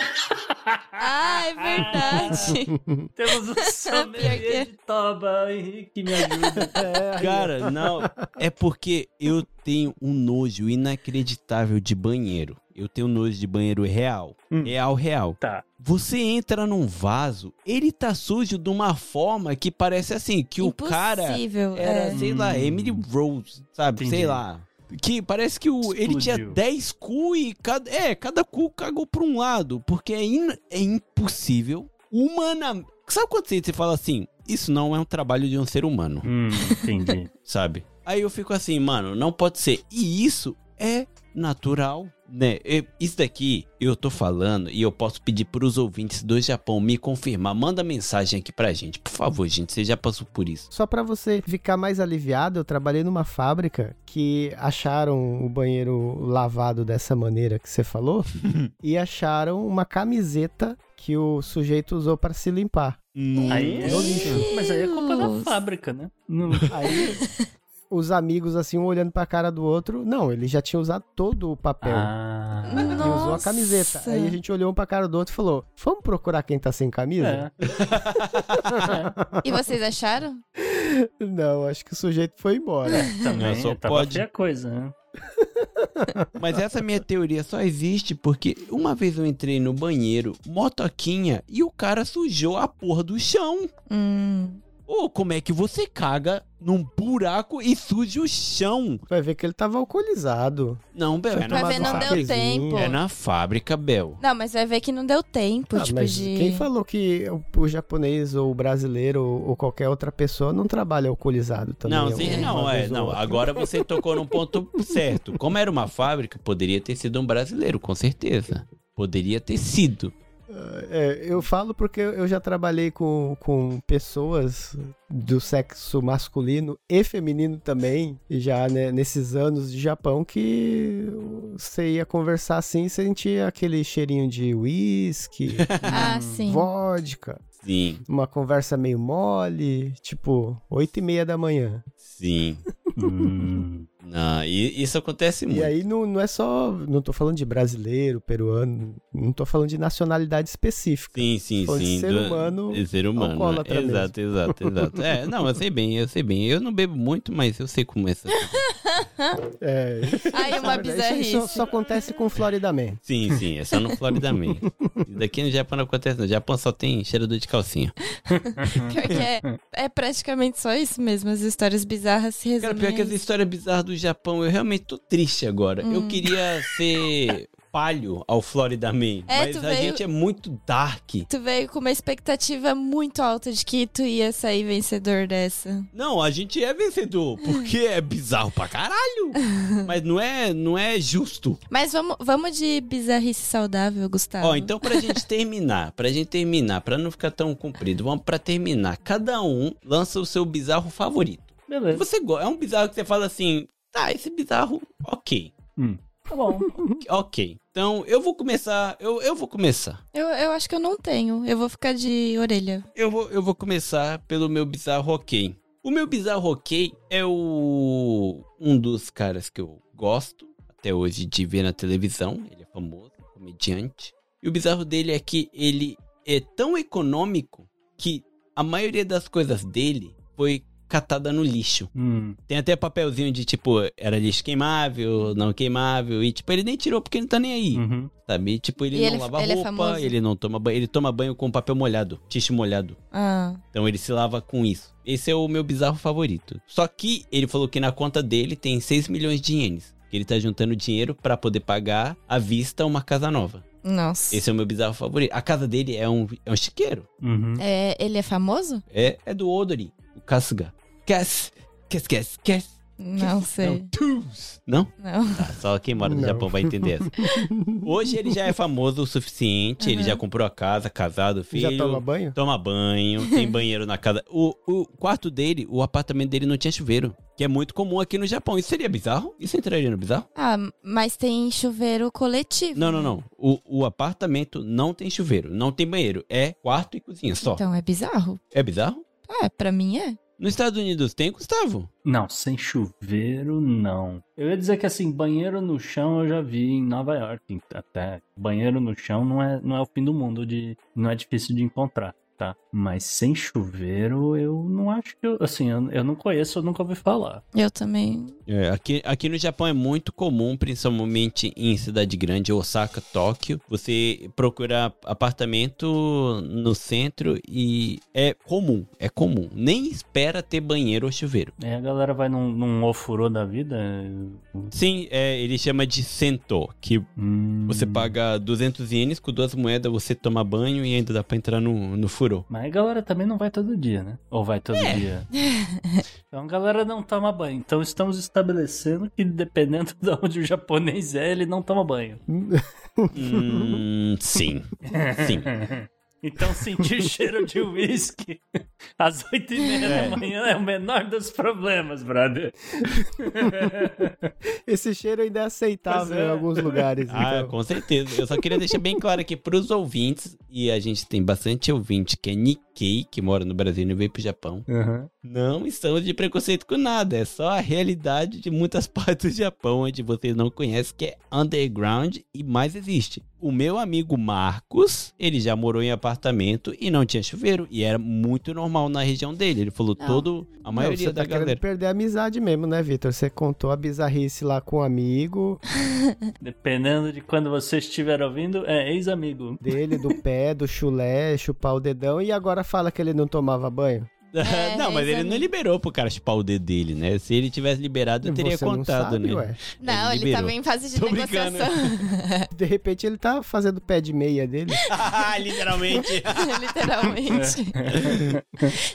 Ah, é verdade. (laughs) Temos um (laughs) que sommelier de toba, Henrique, me ajuda. É, Cara, não. É porque eu tenho um nojo inacreditável de banheiro. Eu tenho nojo de banheiro real. Hum. Real, real. Tá. Você entra num vaso, ele tá sujo de uma forma que parece assim, que o cara Impossível, era, é. sei lá, Hum. Emily Rose, sabe? Entendi. Sei lá. Que parece que o, ele tinha Explodiu. 10 cu e cada, é, cada cu cagou pra um lado. Porque é, in- é impossível. Humana. Sabe quando você você fala assim? Isso não é um trabalho de um ser humano, Hum, entendi. (laughs) sabe? Aí eu fico assim, mano, não pode ser. E isso é natural, né? E- Isso daqui eu tô falando e eu posso pedir pros ouvintes do Japão me confirmar. Manda mensagem aqui pra gente, por favor, gente. Você já passou por isso. Só pra você ficar mais aliviado, eu trabalhei numa fábrica que acharam o banheiro lavado dessa maneira que você falou (laughs) e acharam uma camiseta que o sujeito usou pra se limpar. Aí, lixo. mas aí é culpa da fábrica, né? Não- Aí os amigos assim um olhando pra cara do outro, não, ele já tinha usado todo o papel. Ah, E usou a camiseta. Aí a gente olhou um pra cara do outro e falou: Vamos procurar quem tá sem camisa? é. (laughs) E vocês acharam? Não, acho que o sujeito foi embora. Também só pode- coisa, né? (laughs) Mas essa minha teoria só existe porque uma vez eu entrei no banheiro, motoquinha, e o cara sujou a porra do chão. Hum. Ô, como é que você caga num buraco e suja o chão? Vai ver que ele tava alcoolizado. Não, Bel, é na, Vai ver, não deu tempo. é na fábrica, Bel. Não, mas vai ver que não deu tempo, Ah, tipo, mas de... quem falou que o, o japonês ou o brasileiro ou, ou qualquer outra pessoa não trabalha alcoolizado também? Não, é sim, não, é, não. outra? Agora você (laughs) tocou num ponto certo. Como era uma fábrica, poderia ter sido um brasileiro, com certeza. Poderia ter sido. É, eu falo porque eu já trabalhei com, com pessoas do sexo masculino e feminino também, já né, nesses anos de Japão, que você ia conversar assim e sentia aquele cheirinho de uísque, (laughs) Ah, sim. vodka, Sim, uma conversa meio mole, tipo, oito e meia da manhã. sim. (laughs) Hum. Não, e isso acontece muito. E aí não, não é só, não tô falando de brasileiro, peruano, não tô falando de nacionalidade específica. Sim, sim, de sim. ser do- humano, de ser humano. alcoólatra né? mesmo. Exato, exato, exato. É, não, eu sei bem, eu sei bem. Eu não bebo muito, mas eu sei como é essa. (laughs) É, (laughs) Aí uma Isso- bizarrice. Isso só acontece com Florida Man. Sim, sim, é só no Florida Man. Isso (laughs) daqui no Japão não acontece, não. No Japão só tem cheirador de calcinha. (laughs) Pior que é, é praticamente só isso mesmo, as histórias bizarras se Cara, resumem. pior que as histórias bizarras do Japão, eu realmente tô triste agora. Eu Hum. queria ser palho ao Florida Man, É, mas tu a veio- gente é muito dark. Tu veio com uma expectativa muito alta de que tu ia sair vencedor dessa. Não, a gente é vencedor, porque é bizarro pra caralho. (laughs) mas não é, não é justo. Mas vamos, vamos de bizarrice saudável, Gustavo. Ó, então pra gente terminar, pra gente terminar, pra não ficar tão comprido, vamos pra terminar. Cada um lança o seu bizarro favorito. Beleza. Você é um bizarro que você fala assim, tá, esse bizarro, ok. Tá bom. (laughs) Ok. Então eu vou começar, eu, eu vou começar. Eu, eu acho que eu não tenho. Eu vou ficar de orelha. Eu vou, eu vou começar pelo meu bizarro ok. O meu bizarro ok é o um dos caras que eu gosto até hoje de ver na televisão. Ele é famoso, comediante. E o bizarro dele é que ele é tão econômico que a maioria das coisas dele foi catada no lixo. Hum. Tem até papelzinho de tipo, era lixo queimável, não queimável. E tipo, ele nem tirou porque ele não tá nem aí. Uhum. Sabe? E, tipo, ele E não ele- lava ele é roupa, famoso? ele não toma banho. Ele toma banho com papel molhado, ticho molhado. Ah, Então ele se lava com isso. Esse é o meu bizarro favorito. Só que ele falou que na conta dele tem 6 milhões de ienes. Que ele tá juntando dinheiro pra poder pagar à vista uma casa nova. nossa. Esse é o meu bizarro favorito. A casa dele é um, é um chiqueiro. Uhum. É, ele é famoso? É, é do Odori, o Kasuga. Kes, kes, kes, kes. Não sei. Tus. Não? Não. Tá, só quem mora no Não. Japão vai entender essa. (laughs) Hoje ele já é famoso o suficiente, ele Aham. já comprou a casa, casado, filho. Já toma banho? Toma banho, tem (laughs) banheiro na casa. O, o quarto dele, o apartamento dele não tinha chuveiro. Que é muito comum aqui no Japão. Isso seria bizarro? Isso entraria no bizarro? Ah, mas tem chuveiro coletivo. Não, não, não. O, o apartamento não tem chuveiro, não tem banheiro. É quarto e cozinha só. Então é bizarro. É bizarro? É, pra mim é. Nos Estados Unidos tem, Gustavo? Não, sem chuveiro, não. Eu ia dizer que assim, banheiro no chão eu já vi em Nova York. Até banheiro no chão não é, não é o fim do mundo, de, não é difícil de encontrar, tá? Mas sem chuveiro eu não acho que eu. Assim, eu, eu não conheço, eu nunca ouvi falar. Eu também. É, aqui, aqui no Japão é muito comum, principalmente em cidade grande, Osaka, Tóquio, você procurar apartamento no centro e é comum, é comum. Nem espera ter banheiro ou chuveiro. Aí a galera vai num, num ofurô da vida. Sim, é, ele chama de sento, que hum, você paga 200 ienes, com duas moedas você toma banho e ainda dá pra entrar no, no Mas a galera também não vai todo dia, né? Ou vai todo É. dia? (laughs) Então a galera não toma banho. Então estamos estabelecendo que dependendo (laughs) de onde o japonês é, ele não toma banho. Hum, sim, (laughs) sim. Então sentir cheiro de uísque às oito e meia É. da manhã é o menor dos problemas, brother. (laughs) Esse cheiro ainda é aceitável é. em alguns lugares. Ah, então. com certeza. Eu só queria deixar bem claro aqui pros ouvintes, e a gente tem bastante ouvinte que é Nikkei, que mora no Brasil e não veio pro Japão. Não estamos de preconceito com nada, é só a realidade de muitas (laughs) partes do Japão onde vocês não conhecem, que é underground e mais existe. O meu amigo Marcos, ele já morou em apartamento e não tinha chuveiro, e era muito normal na região dele. Ele falou Não. todo, a Não, maioria você da tá querendo galera. perder a amizade mesmo, né, Vitor? Você contou a bizarrice lá com um amigo (laughs) Dependendo de quando você estiver ouvindo, é ex-amigo. dele, do pé, do chulé, chupar o dedão, e agora fala que ele não tomava banho? (laughs) É, não, mas ele não liberou pro cara chupar o dedo dele, né? Se ele tivesse liberado, eu teria Você não contado, sabe, né? ué. Não, ele, liberou. tava em fase de Tô brincando. negociação. (laughs) De repente ele tá fazendo pé de meia dele. (laughs) Literalmente. Literalmente.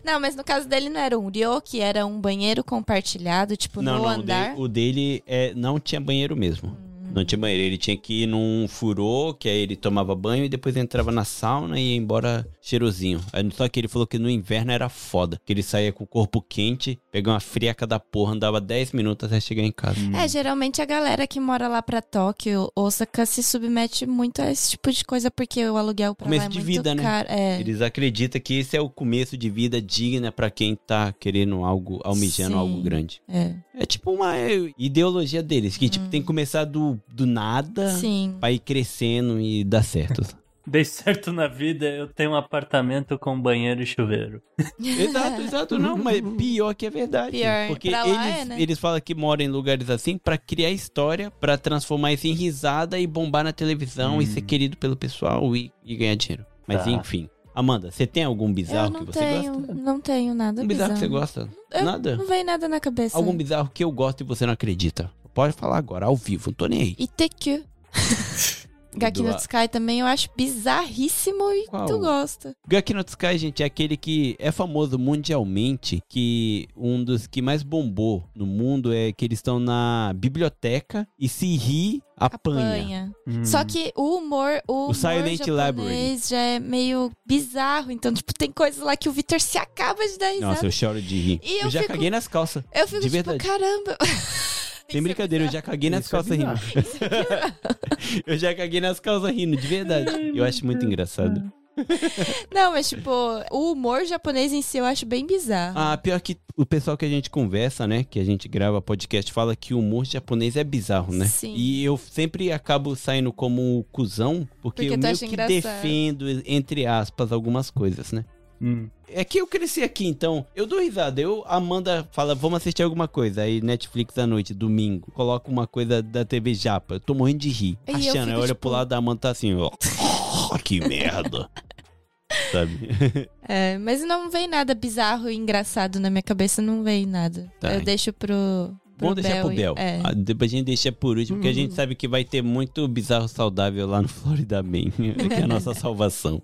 não, mas no caso dele não era um ryoki, era um banheiro compartilhado, tipo, não, no não, andar. O dele, o dele é, não tinha banheiro mesmo. Não tinha banheiro. Ele tinha que ir num furô, que aí ele tomava banho e depois entrava na sauna e ia embora cheirosinho. Só que ele falou que no inverno era foda. Que ele saía com o corpo quente, pegava uma friaca da porra, andava 10 minutos até chegar em casa. É, geralmente a galera que mora lá pra Tóquio, Osaka, se submete muito a esse tipo de coisa, porque o aluguel pra Começo lá é de muito vida, né? caro. É. Eles acreditam que esse é o começo de vida digna pra quem tá querendo algo, almejando Sim. algo grande. É. É tipo uma ideologia deles, que tipo, tem que começar do, do nada Sim. pra ir crescendo e dar certo. (laughs) Dei certo na vida, eu tenho um apartamento com banheiro e chuveiro. (laughs) exato, exato, não, mas pior que é verdade. Pior, porque pra eles, lá é, né? eles falam que moram em lugares assim pra criar história, pra transformar isso em risada e bombar na televisão e ser querido pelo pessoal e, e ganhar dinheiro. Mas Tá. enfim. Amanda, você tem algum bizarro que você tenho, gosta? não tenho nada Um bizarro que você bizarro. gosta? Eu- Nada? Não veio nada na cabeça. Algum bizarro que eu gosto e você não acredita? Pode falar agora, ao vivo, não tô nem aí. ITQ. (laughs) Gaki no Sky também eu acho bizarríssimo e Qual? tu gosta. Gaki no Sky, gente, é aquele que é famoso mundialmente, que um dos que mais bombou no mundo é que eles estão na biblioteca e se ri, apanha. Apanha. Hum. Só que o humor, o, humor Silent Library. já é meio bizarro. Então, tipo, tem coisas lá que o Victor se acaba de dar risada. Nossa, eu choro de rir. E eu, eu já fico- caguei nas calças. Eu fico de tipo, verdade. caramba. (laughs) É brincadeira, eu já caguei nas Isso é calças rindo. (laughs) eu já caguei nas calças rindo, de verdade. Eu acho muito engraçado. (laughs) Não, mas tipo, o humor japonês em si eu acho bem bizarro. Ah, pior que o pessoal que a gente conversa, né? Que a gente grava podcast, fala que o humor japonês é bizarro, né? Sim. E eu sempre acabo saindo como cuzão, porque, Porque eu meio que engraçado. defendo, entre aspas, algumas coisas, né? Hum. É que eu cresci aqui, então eu dou risada. Eu, a Amanda fala, vamos assistir alguma coisa. Aí Netflix à noite, domingo, coloca uma coisa da TV Japa. Eu tô morrendo de rir. E eu achando, eu, olho tipo- pro lado da Amanda tá assim, ó. (laughs) que merda. (laughs) Sabe? (laughs) É, mas não vem nada bizarro e engraçado na minha cabeça, não vem nada. Tá. Eu deixo pro. pro Vamos deixar pro Bel. É. Ah, Depois a gente deixa por último, porque a gente sabe que vai ter muito bizarro saudável lá no Florida Man, que é a nossa salvação.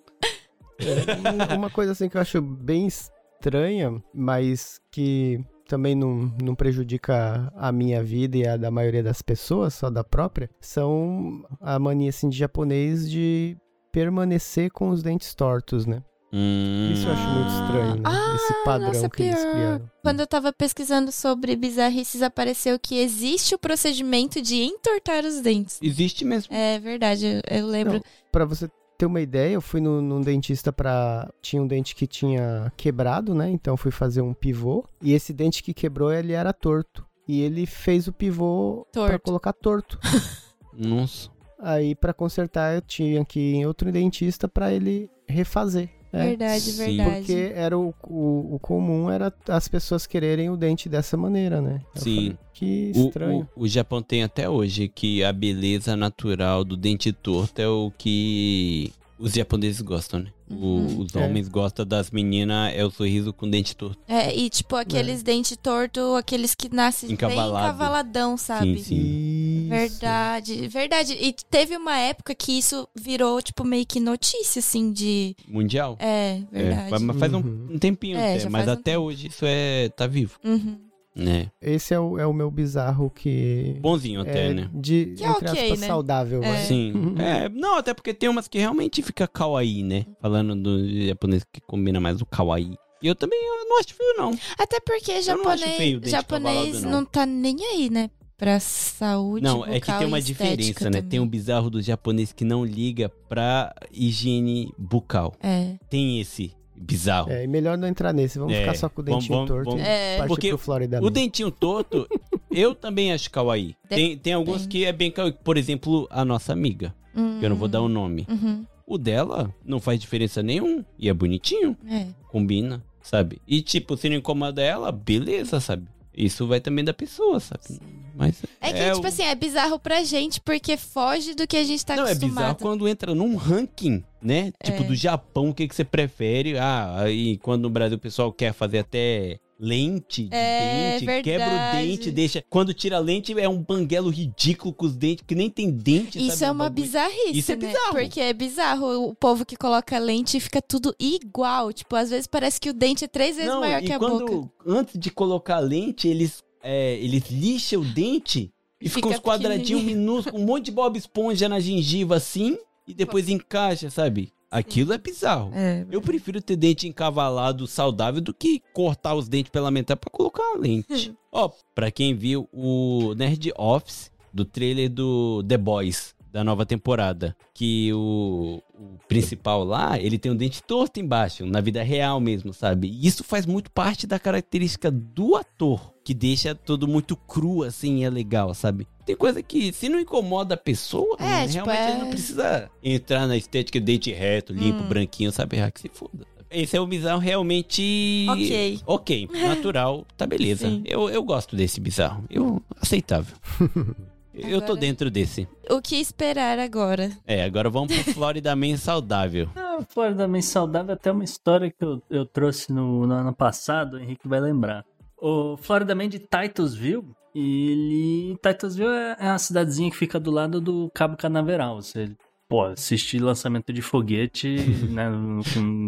Um- (laughs) Uma coisa assim que eu acho bem estranha, mas que também não, não prejudica a minha vida e a da maioria das pessoas, só da própria, são a mania assim de japonês de permanecer com os dentes tortos, né? Hum, Isso eu acho muito estranho, né? Ah, Esse padrão nossa, que eles criaram. Quando eu tava pesquisando sobre bizarrices, apareceu que existe o procedimento de entortar os dentes. Existe mesmo. É verdade, eu, eu lembro. Não, Pra você ter uma ideia, eu fui no, num dentista pra. Tinha um dente que tinha quebrado, né? Então fui fazer um pivô. E esse dente que quebrou, ele era torto. E ele fez o pivô pra Torto. colocar torto. (laughs) Nossa. Aí pra consertar eu tinha que ir em outro dentista pra ele refazer. É, Verdade, Sim. verdade. Porque era o, o, o comum era as pessoas quererem o dente dessa maneira, né? Eu Sim. falei, que O, estranho. o, o Japão tem até hoje que a beleza natural do dente torto é o que os japoneses gostam, né? Uhum. os É. homens gostam das meninas, é o sorriso com dente torto. É, e tipo, aqueles dentes tortos, aqueles que nascem bem Encavalado. encavaladão, sabe? Sim, sim. Verdade, verdade. E teve uma época que isso virou, tipo, meio que notícia, assim, de. Mundial. É, É, verdade. fa- mas faz um, Uhum. um tempinho É, até, mas um até tempo. hoje isso é tá vivo, Uhum. Né? Esse é o, é o meu bizarro que. Bonzinho até, é né? de Que é entre ok, aspas, né? saudável, É. vai. Sim. (laughs) É, não, até porque tem umas que realmente fica kawaii, né? Falando do japonês que combina mais o kawaii. E eu também eu não acho feio, não. Até porque Eu não japonês, feio japonês cavalado, não. não. tá nem aí, né? Pra saúde. Não, é que tem uma diferença, né? Tem um bizarro do japonês que não liga pra higiene bucal. É. Tem esse bizarro. É, e melhor não entrar nesse, vamos É, ficar só com o dentinho vamos- torto vamos- É. Porque Florida O dentinho torto, (laughs) eu também acho kawaii. Tem, tem alguns que é bem kawaii. Por exemplo, a nossa amiga, que eu não vou dar o nome. Uhum. O dela não faz diferença nenhum. E é bonitinho. É. Combina, sabe? E tipo, se não incomoda ela, beleza, sabe? Isso vai também da pessoa, sabe? Mas É que, tipo o- assim, é bizarro pra gente, porque foge do que a gente tá Não, é acostumado. bizarro quando entra num ranking, né? Tipo, É. do Japão, o que, que você prefere? Ah, aí quando no Brasil o pessoal quer fazer até lente de É, dente, quebra o verdade. dente, deixa. Quando tira a lente, é um banguelo ridículo com os dentes, que nem tem dente. Isso sabe? é Um uma bizarrice, Isso é né? bizarro. Porque é bizarro o povo que coloca lente e fica tudo igual. Tipo, às vezes parece que o dente é três vezes Não, maior e que a quando, boca. antes de colocar a lente, eles, é, eles lixam o dente e Fica ficam uns quadradinhos minúsculos, um monte de Bob Esponja na gengiva assim, e depois encaixa, sabe? Aquilo é bizarro. É. Eu prefiro ter dente encavalado saudável do que cortar os dentes pela metade pra colocar uma lente. (laughs) Ó, pra quem viu o Nerd Office do trailer do The Boys da nova temporada, que o, o principal lá, ele tem um dente torto embaixo, na vida real mesmo, sabe? E isso faz muito parte da característica do ator, que deixa tudo muito cru assim, é legal, sabe? Tem coisa que se não incomoda a pessoa, É, tipo, realmente é- ele não precisa entrar na estética dente reto, limpo, Hum. branquinho, sabe? Ah, que se foda. Esse é um bizarro realmente. Ok. Ok, natural, tá beleza. Sim. Eu, eu gosto desse bizarro. Eu. aceitável. (laughs) eu tô Agora- dentro desse. O que esperar agora? É, agora vamos pro (laughs) Florida Man saudável. Ah, Florida Man saudável até uma história que eu, eu trouxe no, no ano passado, o Henrique vai lembrar. O Florida Man de Titusville, ele... Titusville é é uma cidadezinha que fica do lado do Cabo Canaveral. Você, pô, assistir lançamento de foguete (laughs) né,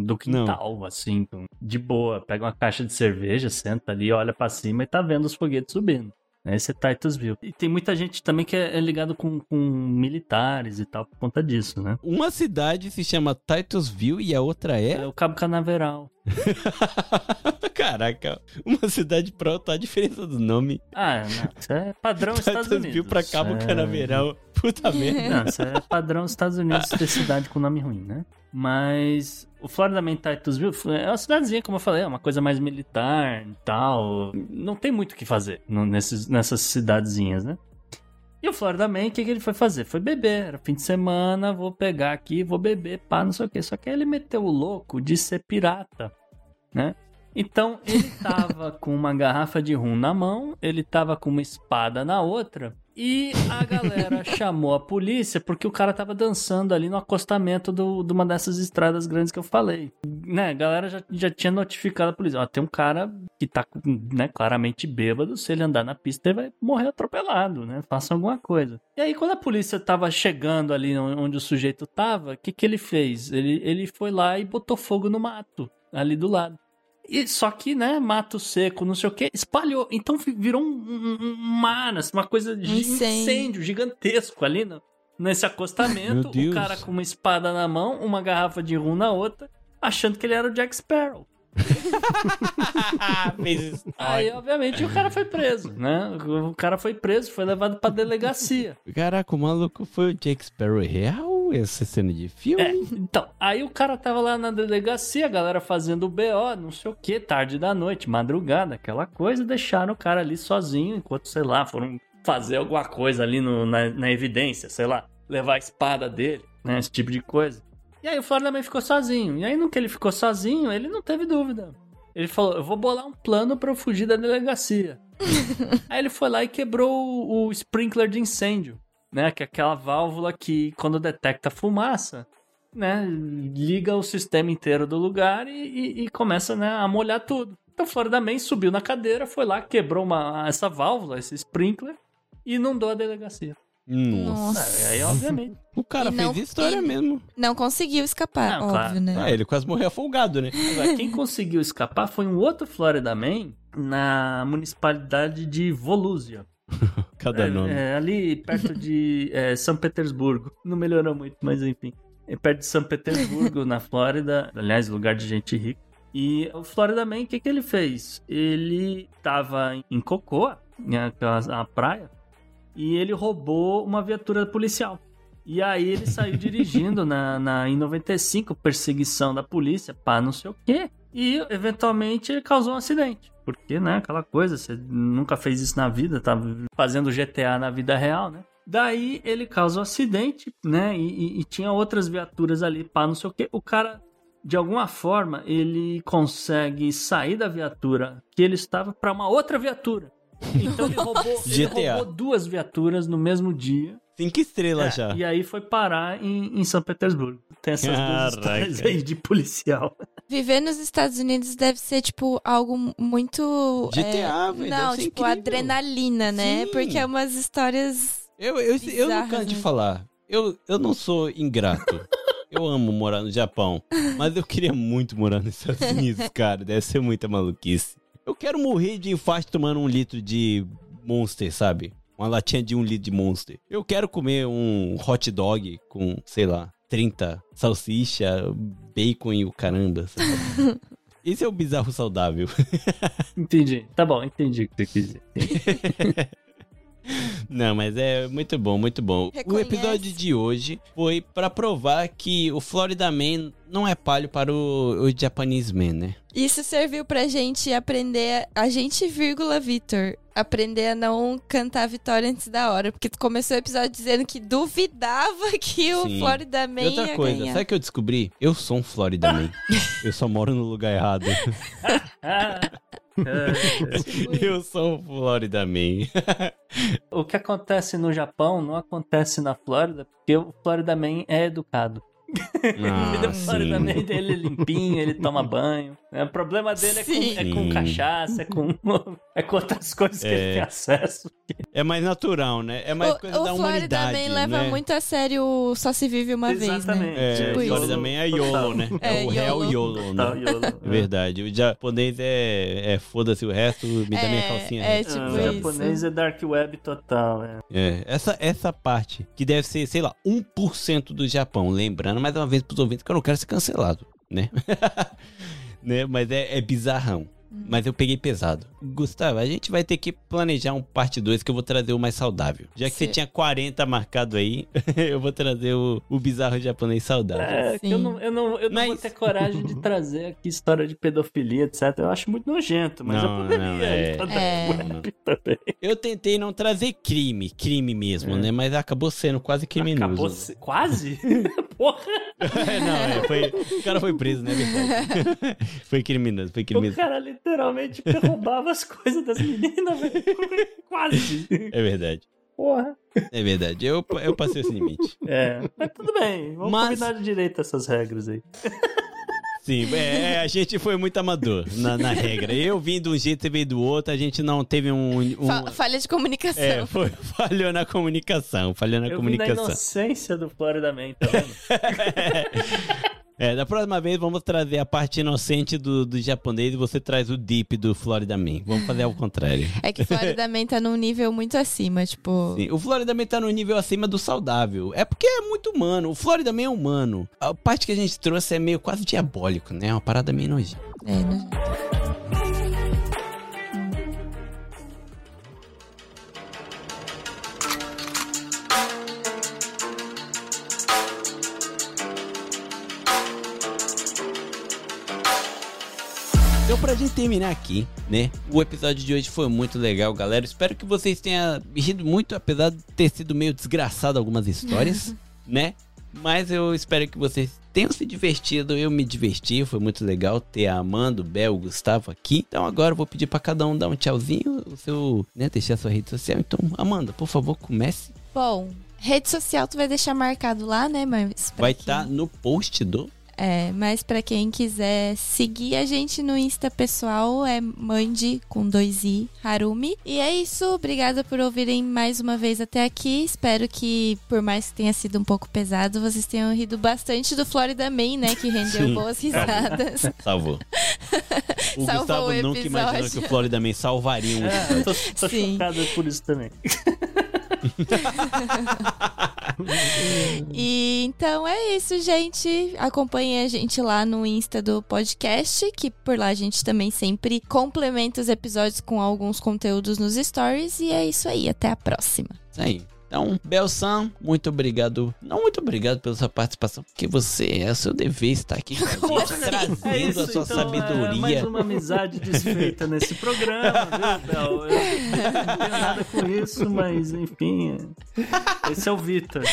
do quintal, assim, de boa. Pega uma caixa de cerveja, senta ali, olha pra cima e tá vendo os foguetes subindo. Esse é Titusville. E tem muita gente também que é, é ligado com, com militares e tal por conta disso, né? Uma cidade se chama Titusville e a outra É é. o Cabo Canaveral. (laughs) Caraca, uma cidade pra outra, a diferença do nome. Ah, não, isso é padrão (laughs) Estados Titusville Unidos. pra Cabo é... Canaveral. Puta (laughs) merda. Não, isso é padrão dos Estados Unidos ter cidade com nome ruim, né? Mas o Florida Man Titusville é uma cidadezinha, como eu falei, é uma coisa mais militar e tal. Não tem muito o que fazer nesses, nessas cidadezinhas, né? E o Florida Man, o que, que ele foi fazer? Foi beber. Era fim de semana, vou pegar aqui, vou beber, pá, não sei o quê. Só que aí ele meteu o louco de ser pirata, né? Então ele tava (laughs) com uma garrafa de rum na mão, ele tava com uma espada na outra. E a galera (laughs) chamou a polícia porque o cara tava dançando ali no acostamento do, de uma dessas estradas grandes que eu falei. Né, a galera já, já tinha notificado a polícia. Ó, tem um cara que tá né, claramente bêbado. Se ele andar na pista, ele vai morrer atropelado, né? Faça alguma coisa. E aí, quando a polícia tava chegando ali onde o sujeito tava, o que, que ele fez? Ele, ele foi lá e botou fogo no mato, ali do lado. E, só que, né, mato seco, não sei o que, espalhou. Então vi- virou um, um, um mar, assim, uma coisa de Incêndio. incêndio gigantesco ali no, nesse acostamento. (laughs) O cara com uma espada na mão, uma garrafa de rum na outra, achando que ele era o Jack Sparrow. (laughs) Aí, obviamente, o cara foi preso, né? O cara foi preso, foi levado pra delegacia. Caraca, o maluco foi o Jack Sparrow real? Essa cena de filme? É, então, aí o cara tava lá na delegacia, a galera fazendo o BO, não sei o que, tarde da noite, madrugada, aquela coisa, deixaram o cara ali sozinho, enquanto, sei lá, foram fazer alguma coisa ali no- na, na evidência, sei lá, levar a espada dele, né, esse tipo de coisa. E aí o Florida Man ficou sozinho, e aí no que ele ficou sozinho, ele não teve dúvida. Ele falou, eu vou bolar um plano pra eu fugir da delegacia. (laughs) aí ele foi lá e quebrou o, o sprinkler de incêndio, né, que é aquela válvula que quando detecta fumaça, né, liga o sistema inteiro do lugar e, e- e começa, né, a molhar tudo. Então Florida Man subiu na cadeira, foi lá, quebrou uma, essa válvula, esse sprinkler, e inundou a delegacia. Nossa. Nossa. Aí, obviamente. (laughs) O cara E não- fez história mesmo. Não conseguiu escapar, Não, óbvio, claro. né? Ah, ele quase morreu afogado, né? Agora, quem conseguiu escapar foi um outro Florida Man na municipalidade de Volúzia. (laughs) Cada É, nome. é, ali perto de (laughs) é, São Petersburgo. Não melhorou muito, mas enfim. É perto de São Petersburgo, na Flórida. Aliás, lugar de gente rica. E o Florida Man, o que, que ele fez? Ele tava em Cocoa, né, que é a, a praia, e ele roubou uma viatura policial. E aí ele saiu (laughs) dirigindo na, na, em 95, perseguição da polícia, pá, não sei o quê. E eventualmente ele causou um acidente. Porque, né, aquela coisa, você nunca fez isso na vida, tá fazendo GTA na vida real, né? Daí ele causa um acidente, né? E, e- e tinha outras viaturas ali, pá, não sei o quê. O cara, de alguma forma, ele consegue sair da viatura que ele estava para uma outra viatura. Então ele roubou, ele roubou duas viaturas no mesmo dia. Cinco estrelas É, já. E aí foi parar em, em São Petersburgo. Tem essas duas Caraca. histórias aí de policial. Viver nos Estados Unidos deve ser, tipo, algo muito. GTA, é, velho, Não, tipo, adrenalina, né? Sim. Porque é umas histórias. Eu, eu, eu não Bizarras, canso de né? falar. Eu, eu não sou ingrato. (laughs) Eu amo morar no Japão. Mas eu queria muito morar nos Estados (laughs) Unidos, cara. Deve ser muita maluquice. Eu quero morrer de infarto tomando um litro de Monster, sabe? Uma latinha de um litro de Monster. Eu quero comer um hot dog com, sei lá, 30 salsicha, bacon e o caramba, sabe? (laughs) Esse é o bizarro saudável. Entendi. Tá bom, entendi o que você quis dizer. (laughs) (laughs) Não, mas é muito bom, muito bom. O Reconhece. episódio de hoje foi pra provar que o Florida Man não é palho para o, o Japanese Man, né? Isso serviu pra gente aprender. A gente, vírgula, Vitor. Aprender a não cantar a vitória antes da hora. Porque tu começou o episódio dizendo que duvidava (laughs) que o Sim. Florida Man E outra ia coisa, ganhar. sabe o que eu descobri? Eu sou um Florida Man. (laughs) eu só moro no lugar errado. (laughs) Eu sou um Florida Man. o que acontece no Japão não acontece na Flórida, porque o Florida Man é educado. Ah, (laughs) o Florida sim. Man dele é limpinho, ele toma banho. né? O problema dele é com, é com cachaça, é com, (laughs) é com outras coisas que É. ele tem acesso. É mais natural, né? É mais o coisa o da Florida humanidade, Man leva né? muito a sério o Só Se Vive Uma Vez, Exatamente. né? É, Tipo o isso. Florida Man é YOLO, né? É, É, o real YOLO. YOLO, né? É (laughs) verdade. O japonês é, é foda-se o resto, me dá minha É, calcinha. é, reta. tipo o isso. japonês é dark web total. É. É, essa, essa parte, que deve ser, sei lá, 1% do Japão, lembrando mais uma vez pros ouvintes que eu não quero ser cancelado, né? (laughs) né? Mas é, é bizarrão. Mas eu peguei pesado. Gustavo, a gente vai ter que planejar um parte 2 que eu vou trazer o mais saudável. Já que você Sim. tinha 40 marcado aí, (laughs) eu vou trazer o, o bizarro japonês saudável. É, que eu não, eu não, eu não vou ter coragem de (laughs) trazer aqui história de pedofilia, etc. Eu acho muito nojento, mas Não, eu poderia. não, é. É. também. Eu tentei não trazer crime, crime mesmo, né? Mas acabou sendo quase criminoso. Acabou se- Quase? Porra! não, é, foi, o cara foi preso, né? Verdade. (laughs) foi criminoso, foi O criminoso. cara literalmente roubava as coisas das meninas, velho. (laughs) Quase. É verdade. Porra. É verdade. Eu, eu passei esse limite. É, mas tudo bem. Vamos Mas- combinar direito essas regras aí. Sim, é, a gente foi muito amador na, na regra. Eu vim de um jeito, você veio do outro, a gente não teve um. um- Fa- falha de comunicação. é, foi, (laughs) falhou na comunicação, falhou na Eu vim da comunicação. inocência do Florida Man, tá vendo? (laughs) É, da próxima vez vamos trazer a parte inocente do, do japonês e você traz o deep do Florida Man. Vamos fazer ao contrário. É que Florida Man tá num nível muito acima, tipo. Sim, o Florida Man tá no nível acima do saudável. É porque é muito humano. O Florida Man é humano. A parte que a gente trouxe é meio quase diabólico, né? Uma parada meio nojenta. É, né? Pra gente terminar aqui, né? O episódio de hoje foi muito legal, galera. Espero que vocês tenham rido muito, apesar de ter sido meio desgraçado algumas histórias, (laughs) né? Mas eu espero que vocês tenham se divertido. Eu me diverti, foi muito legal ter a Amanda, o Bel, o Gustavo aqui. Então agora eu vou pedir pra cada um dar um tchauzinho, o seu, né? Deixar a sua rede social. Então, Amanda, por favor, comece. Bom, rede social tu vai deixar marcado lá, né? Mas Vai estar no post do. É, mas pra quem quiser seguir a gente no Insta pessoal é Mandi com dois i Harumi. E é isso, obrigada por ouvirem mais uma vez até aqui. Espero que, por mais que tenha sido um pouco pesado, vocês tenham rido bastante do Florida Man, né? Que rendeu Sim. boas risadas. Salvou. O (laughs) Salvou Gustavo o nunca imaginou que o Florida Man salvaria um É, eu tô, tô Sim. chocado por isso também. (laughs) (laughs) E então é isso, gente. Acompanhe a gente lá no Insta do podcast, que por lá a gente também sempre complementa os episódios com alguns conteúdos nos stories. E é isso aí, até a próxima. Isso aí. Então, Belsan, muito obrigado. Não muito obrigado pela sua participação, porque você é o seu dever estar aqui com a gente, assim? trazendo É isso, a sua então, É sabedoria. mais uma amizade desfeita nesse programa, viu, Bel? Eu não tenho nada com isso, mas enfim. Esse é o Vitor.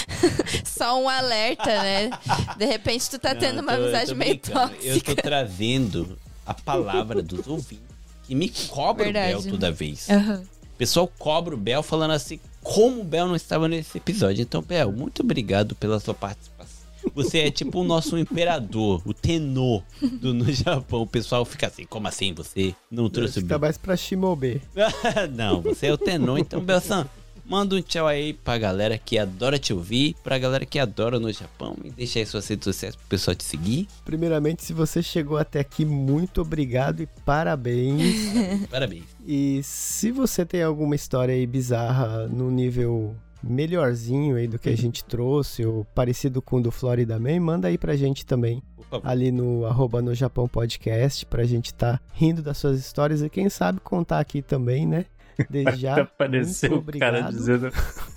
Só um alerta, né? De repente tu tá Não, tendo uma tô- amizade meio brincando. Eu tô tóxica. trazendo a palavra dos ouvintes que me cobra Verdade. o Bel toda vez. Aham. O pessoal cobra o Bel falando assim, como o Bel não estava nesse episódio. Então, Bel, muito obrigado pela sua participação. Você é tipo o nosso imperador, o tenor do no Japão. O pessoal fica assim, como assim você não trouxe o Acho que tá Bel? mais pra Shimobe. (laughs) não, você é o tenor. Então, Belsan, manda um tchau aí pra galera que adora te ouvir, pra galera que adora no Japão e deixa aí suas redes sociais pro pessoal te seguir. Primeiramente, se você chegou até aqui, muito obrigado e parabéns. (laughs) Parabéns. e se você tem alguma história aí bizarra no nível melhorzinho aí do que a gente trouxe, ou parecido com o do Florida Man, manda aí pra gente também. Ali no arroba no Japão Podcast, pra gente tá rindo das suas histórias e quem sabe contar aqui também, né? Desde já, Apareceu muito o cara dizendo: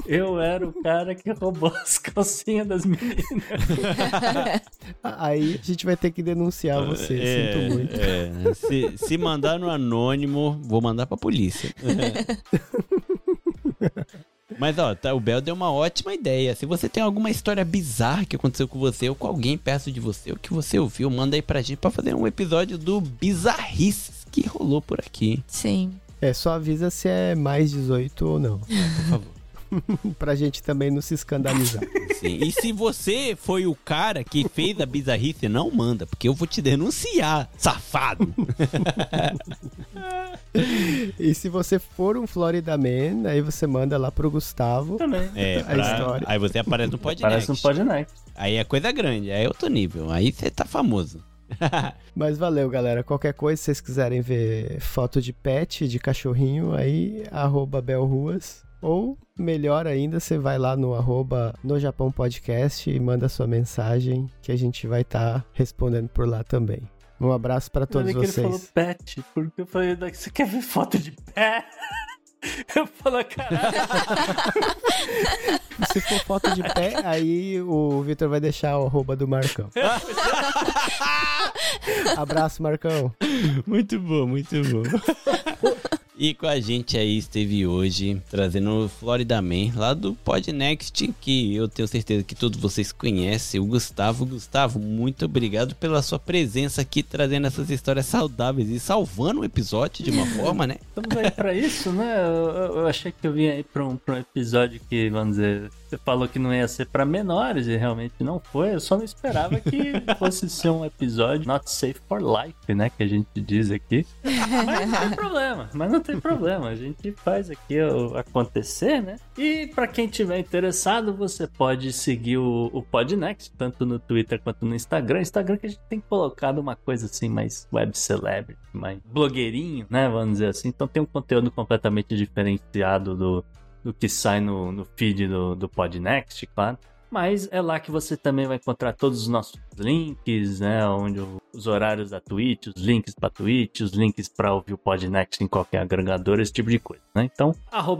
Eu era o cara que roubou as calcinhas das meninas. (laughs) Aí a gente vai ter que denunciar você, É, sinto muito. é. Se, se mandar no anônimo, vou mandar pra polícia. (laughs) Mas ó, tá, o Bel deu uma ótima ideia. Se você tem alguma história bizarra que aconteceu com você ou com alguém perto de você, ou que você ouviu, manda aí pra gente pra fazer um episódio do Bizarrices que rolou por aqui. Sim. É, só avisa se é mais 18 ou não. Por favor. (laughs) pra gente também não se escandalizar. Sim. E se você foi o cara que fez a bizarrice, não manda, porque eu vou te denunciar, safado. (laughs) e se você for um Florida Man, aí você manda lá pro Gustavo. Também. É, A pra- história. aí você aparece no podcast. Parece um podcast. Aí é coisa grande, aí é outro nível. Aí você tá famoso. (laughs) Mas valeu, galera. Qualquer coisa, se vocês quiserem ver foto de pet, de cachorrinho, aí arroba belruas. Ou, melhor ainda, você vai lá no arroba no Japão Podcast e manda sua mensagem que a gente vai estar respondendo por lá também. Um abraço pra todos que ele falou vocês. pet, porque eu falei, "Daqui, você quer ver foto de pé? (laughs) (laughs) Eu falo, caralho. Se for foto de pé, aí o Vitor vai deixar o arroba do Marcão. (laughs) Abraço, Marcão. Muito bom, muito bom. (laughs) E com a gente aí esteve hoje trazendo o Florida Man lá do Podnext, que eu tenho certeza que todos vocês conhecem, o Gustavo. Gustavo, muito obrigado pela sua presença aqui, trazendo essas histórias saudáveis e salvando o episódio de uma (laughs) forma, né? Estamos aí pra isso, né? Eu, eu- achei que eu vinha aí pra um, pra um episódio que, vamos dizer, você falou que não ia ser pra menores e realmente não foi. Eu só não esperava que (laughs) fosse ser um episódio not safe for life, né? Que a gente diz aqui. Mas não tem problema, mas não tem problema. A gente faz aqui o acontecer, né? E pra quem tiver interessado, você pode seguir o, o Podnext, tanto no Twitter quanto no Instagram. Instagram que a gente tem colocado uma coisa assim mais web celebrity, mais blogueirinho, né? Vamos dizer assim. Então tem um conteúdo completamente diferenciado do, do que sai no, no feed do, do Podnext, claro. Mas é lá que você também vai encontrar todos os nossos links, né? Onde os horários da Twitch, os links pra Twitch, os links pra ouvir o Podnext em qualquer agregador, esse tipo de coisa, né? Então,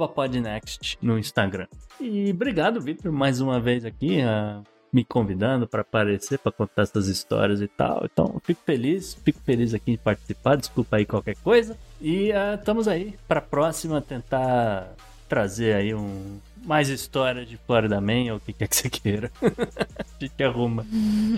Podnext no Instagram. E obrigado, Victor, mais uma vez aqui, ah, me convidando para aparecer, para contar essas histórias e tal. Então, fico feliz, fico feliz aqui de participar. Desculpa aí qualquer coisa. E ah, estamos aí para a próxima tentar trazer aí um mais história de Florida Man ou o que quer que você queira. (laughs) a gente arruma.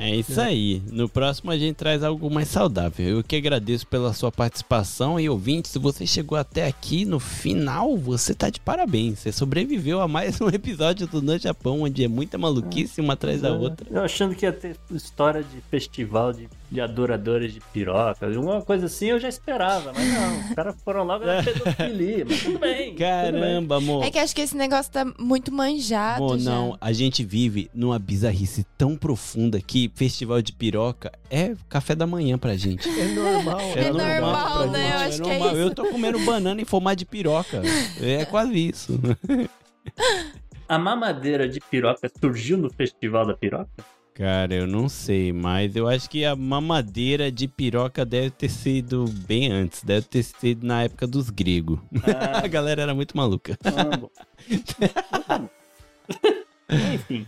É isso aí. No próximo a gente traz algo mais saudável. Eu que agradeço pela sua participação e ouvinte, se você chegou até aqui no final, você tá de parabéns. Você sobreviveu a mais um episódio do No Japão, onde é muita maluquice uma atrás da outra. Eu achando que ia ter história de festival de, de adoradores de piroca, alguma coisa assim eu já esperava, mas não. Os (laughs) caras foram logo na pedofilia, mas tudo bem. tudo bem. Caramba, amor. É que acho que esse negócio tá muito manjado Amor, já. não, a gente vive numa bizarrice tão profunda que festival de piroca é café da manhã pra gente. É normal. É normal, pra né? gente, Eu acho que é normal. isso. Eu tô comendo banana em formato de piroca. É quase isso. (laughs) A mamadeira de piroca surgiu no festival da piroca? Cara, eu não sei, mas eu acho que a mamadeira de piroca deve ter sido bem antes. Deve ter sido na época dos gregos. (laughs) a galera era muito maluca. Ah. (laughs) Enfim.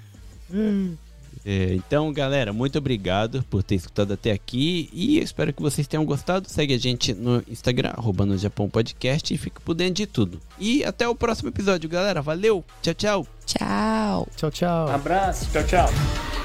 É, então, galera, muito obrigado por ter escutado até aqui e eu espero que vocês tenham gostado. Segue a gente no Instagram, arroba no Japão Podcast e fique por dentro de tudo. E até o próximo episódio, galera. Valeu, tchau, tchau. Tchau. Tchau, tchau. Abraço, tchau, tchau.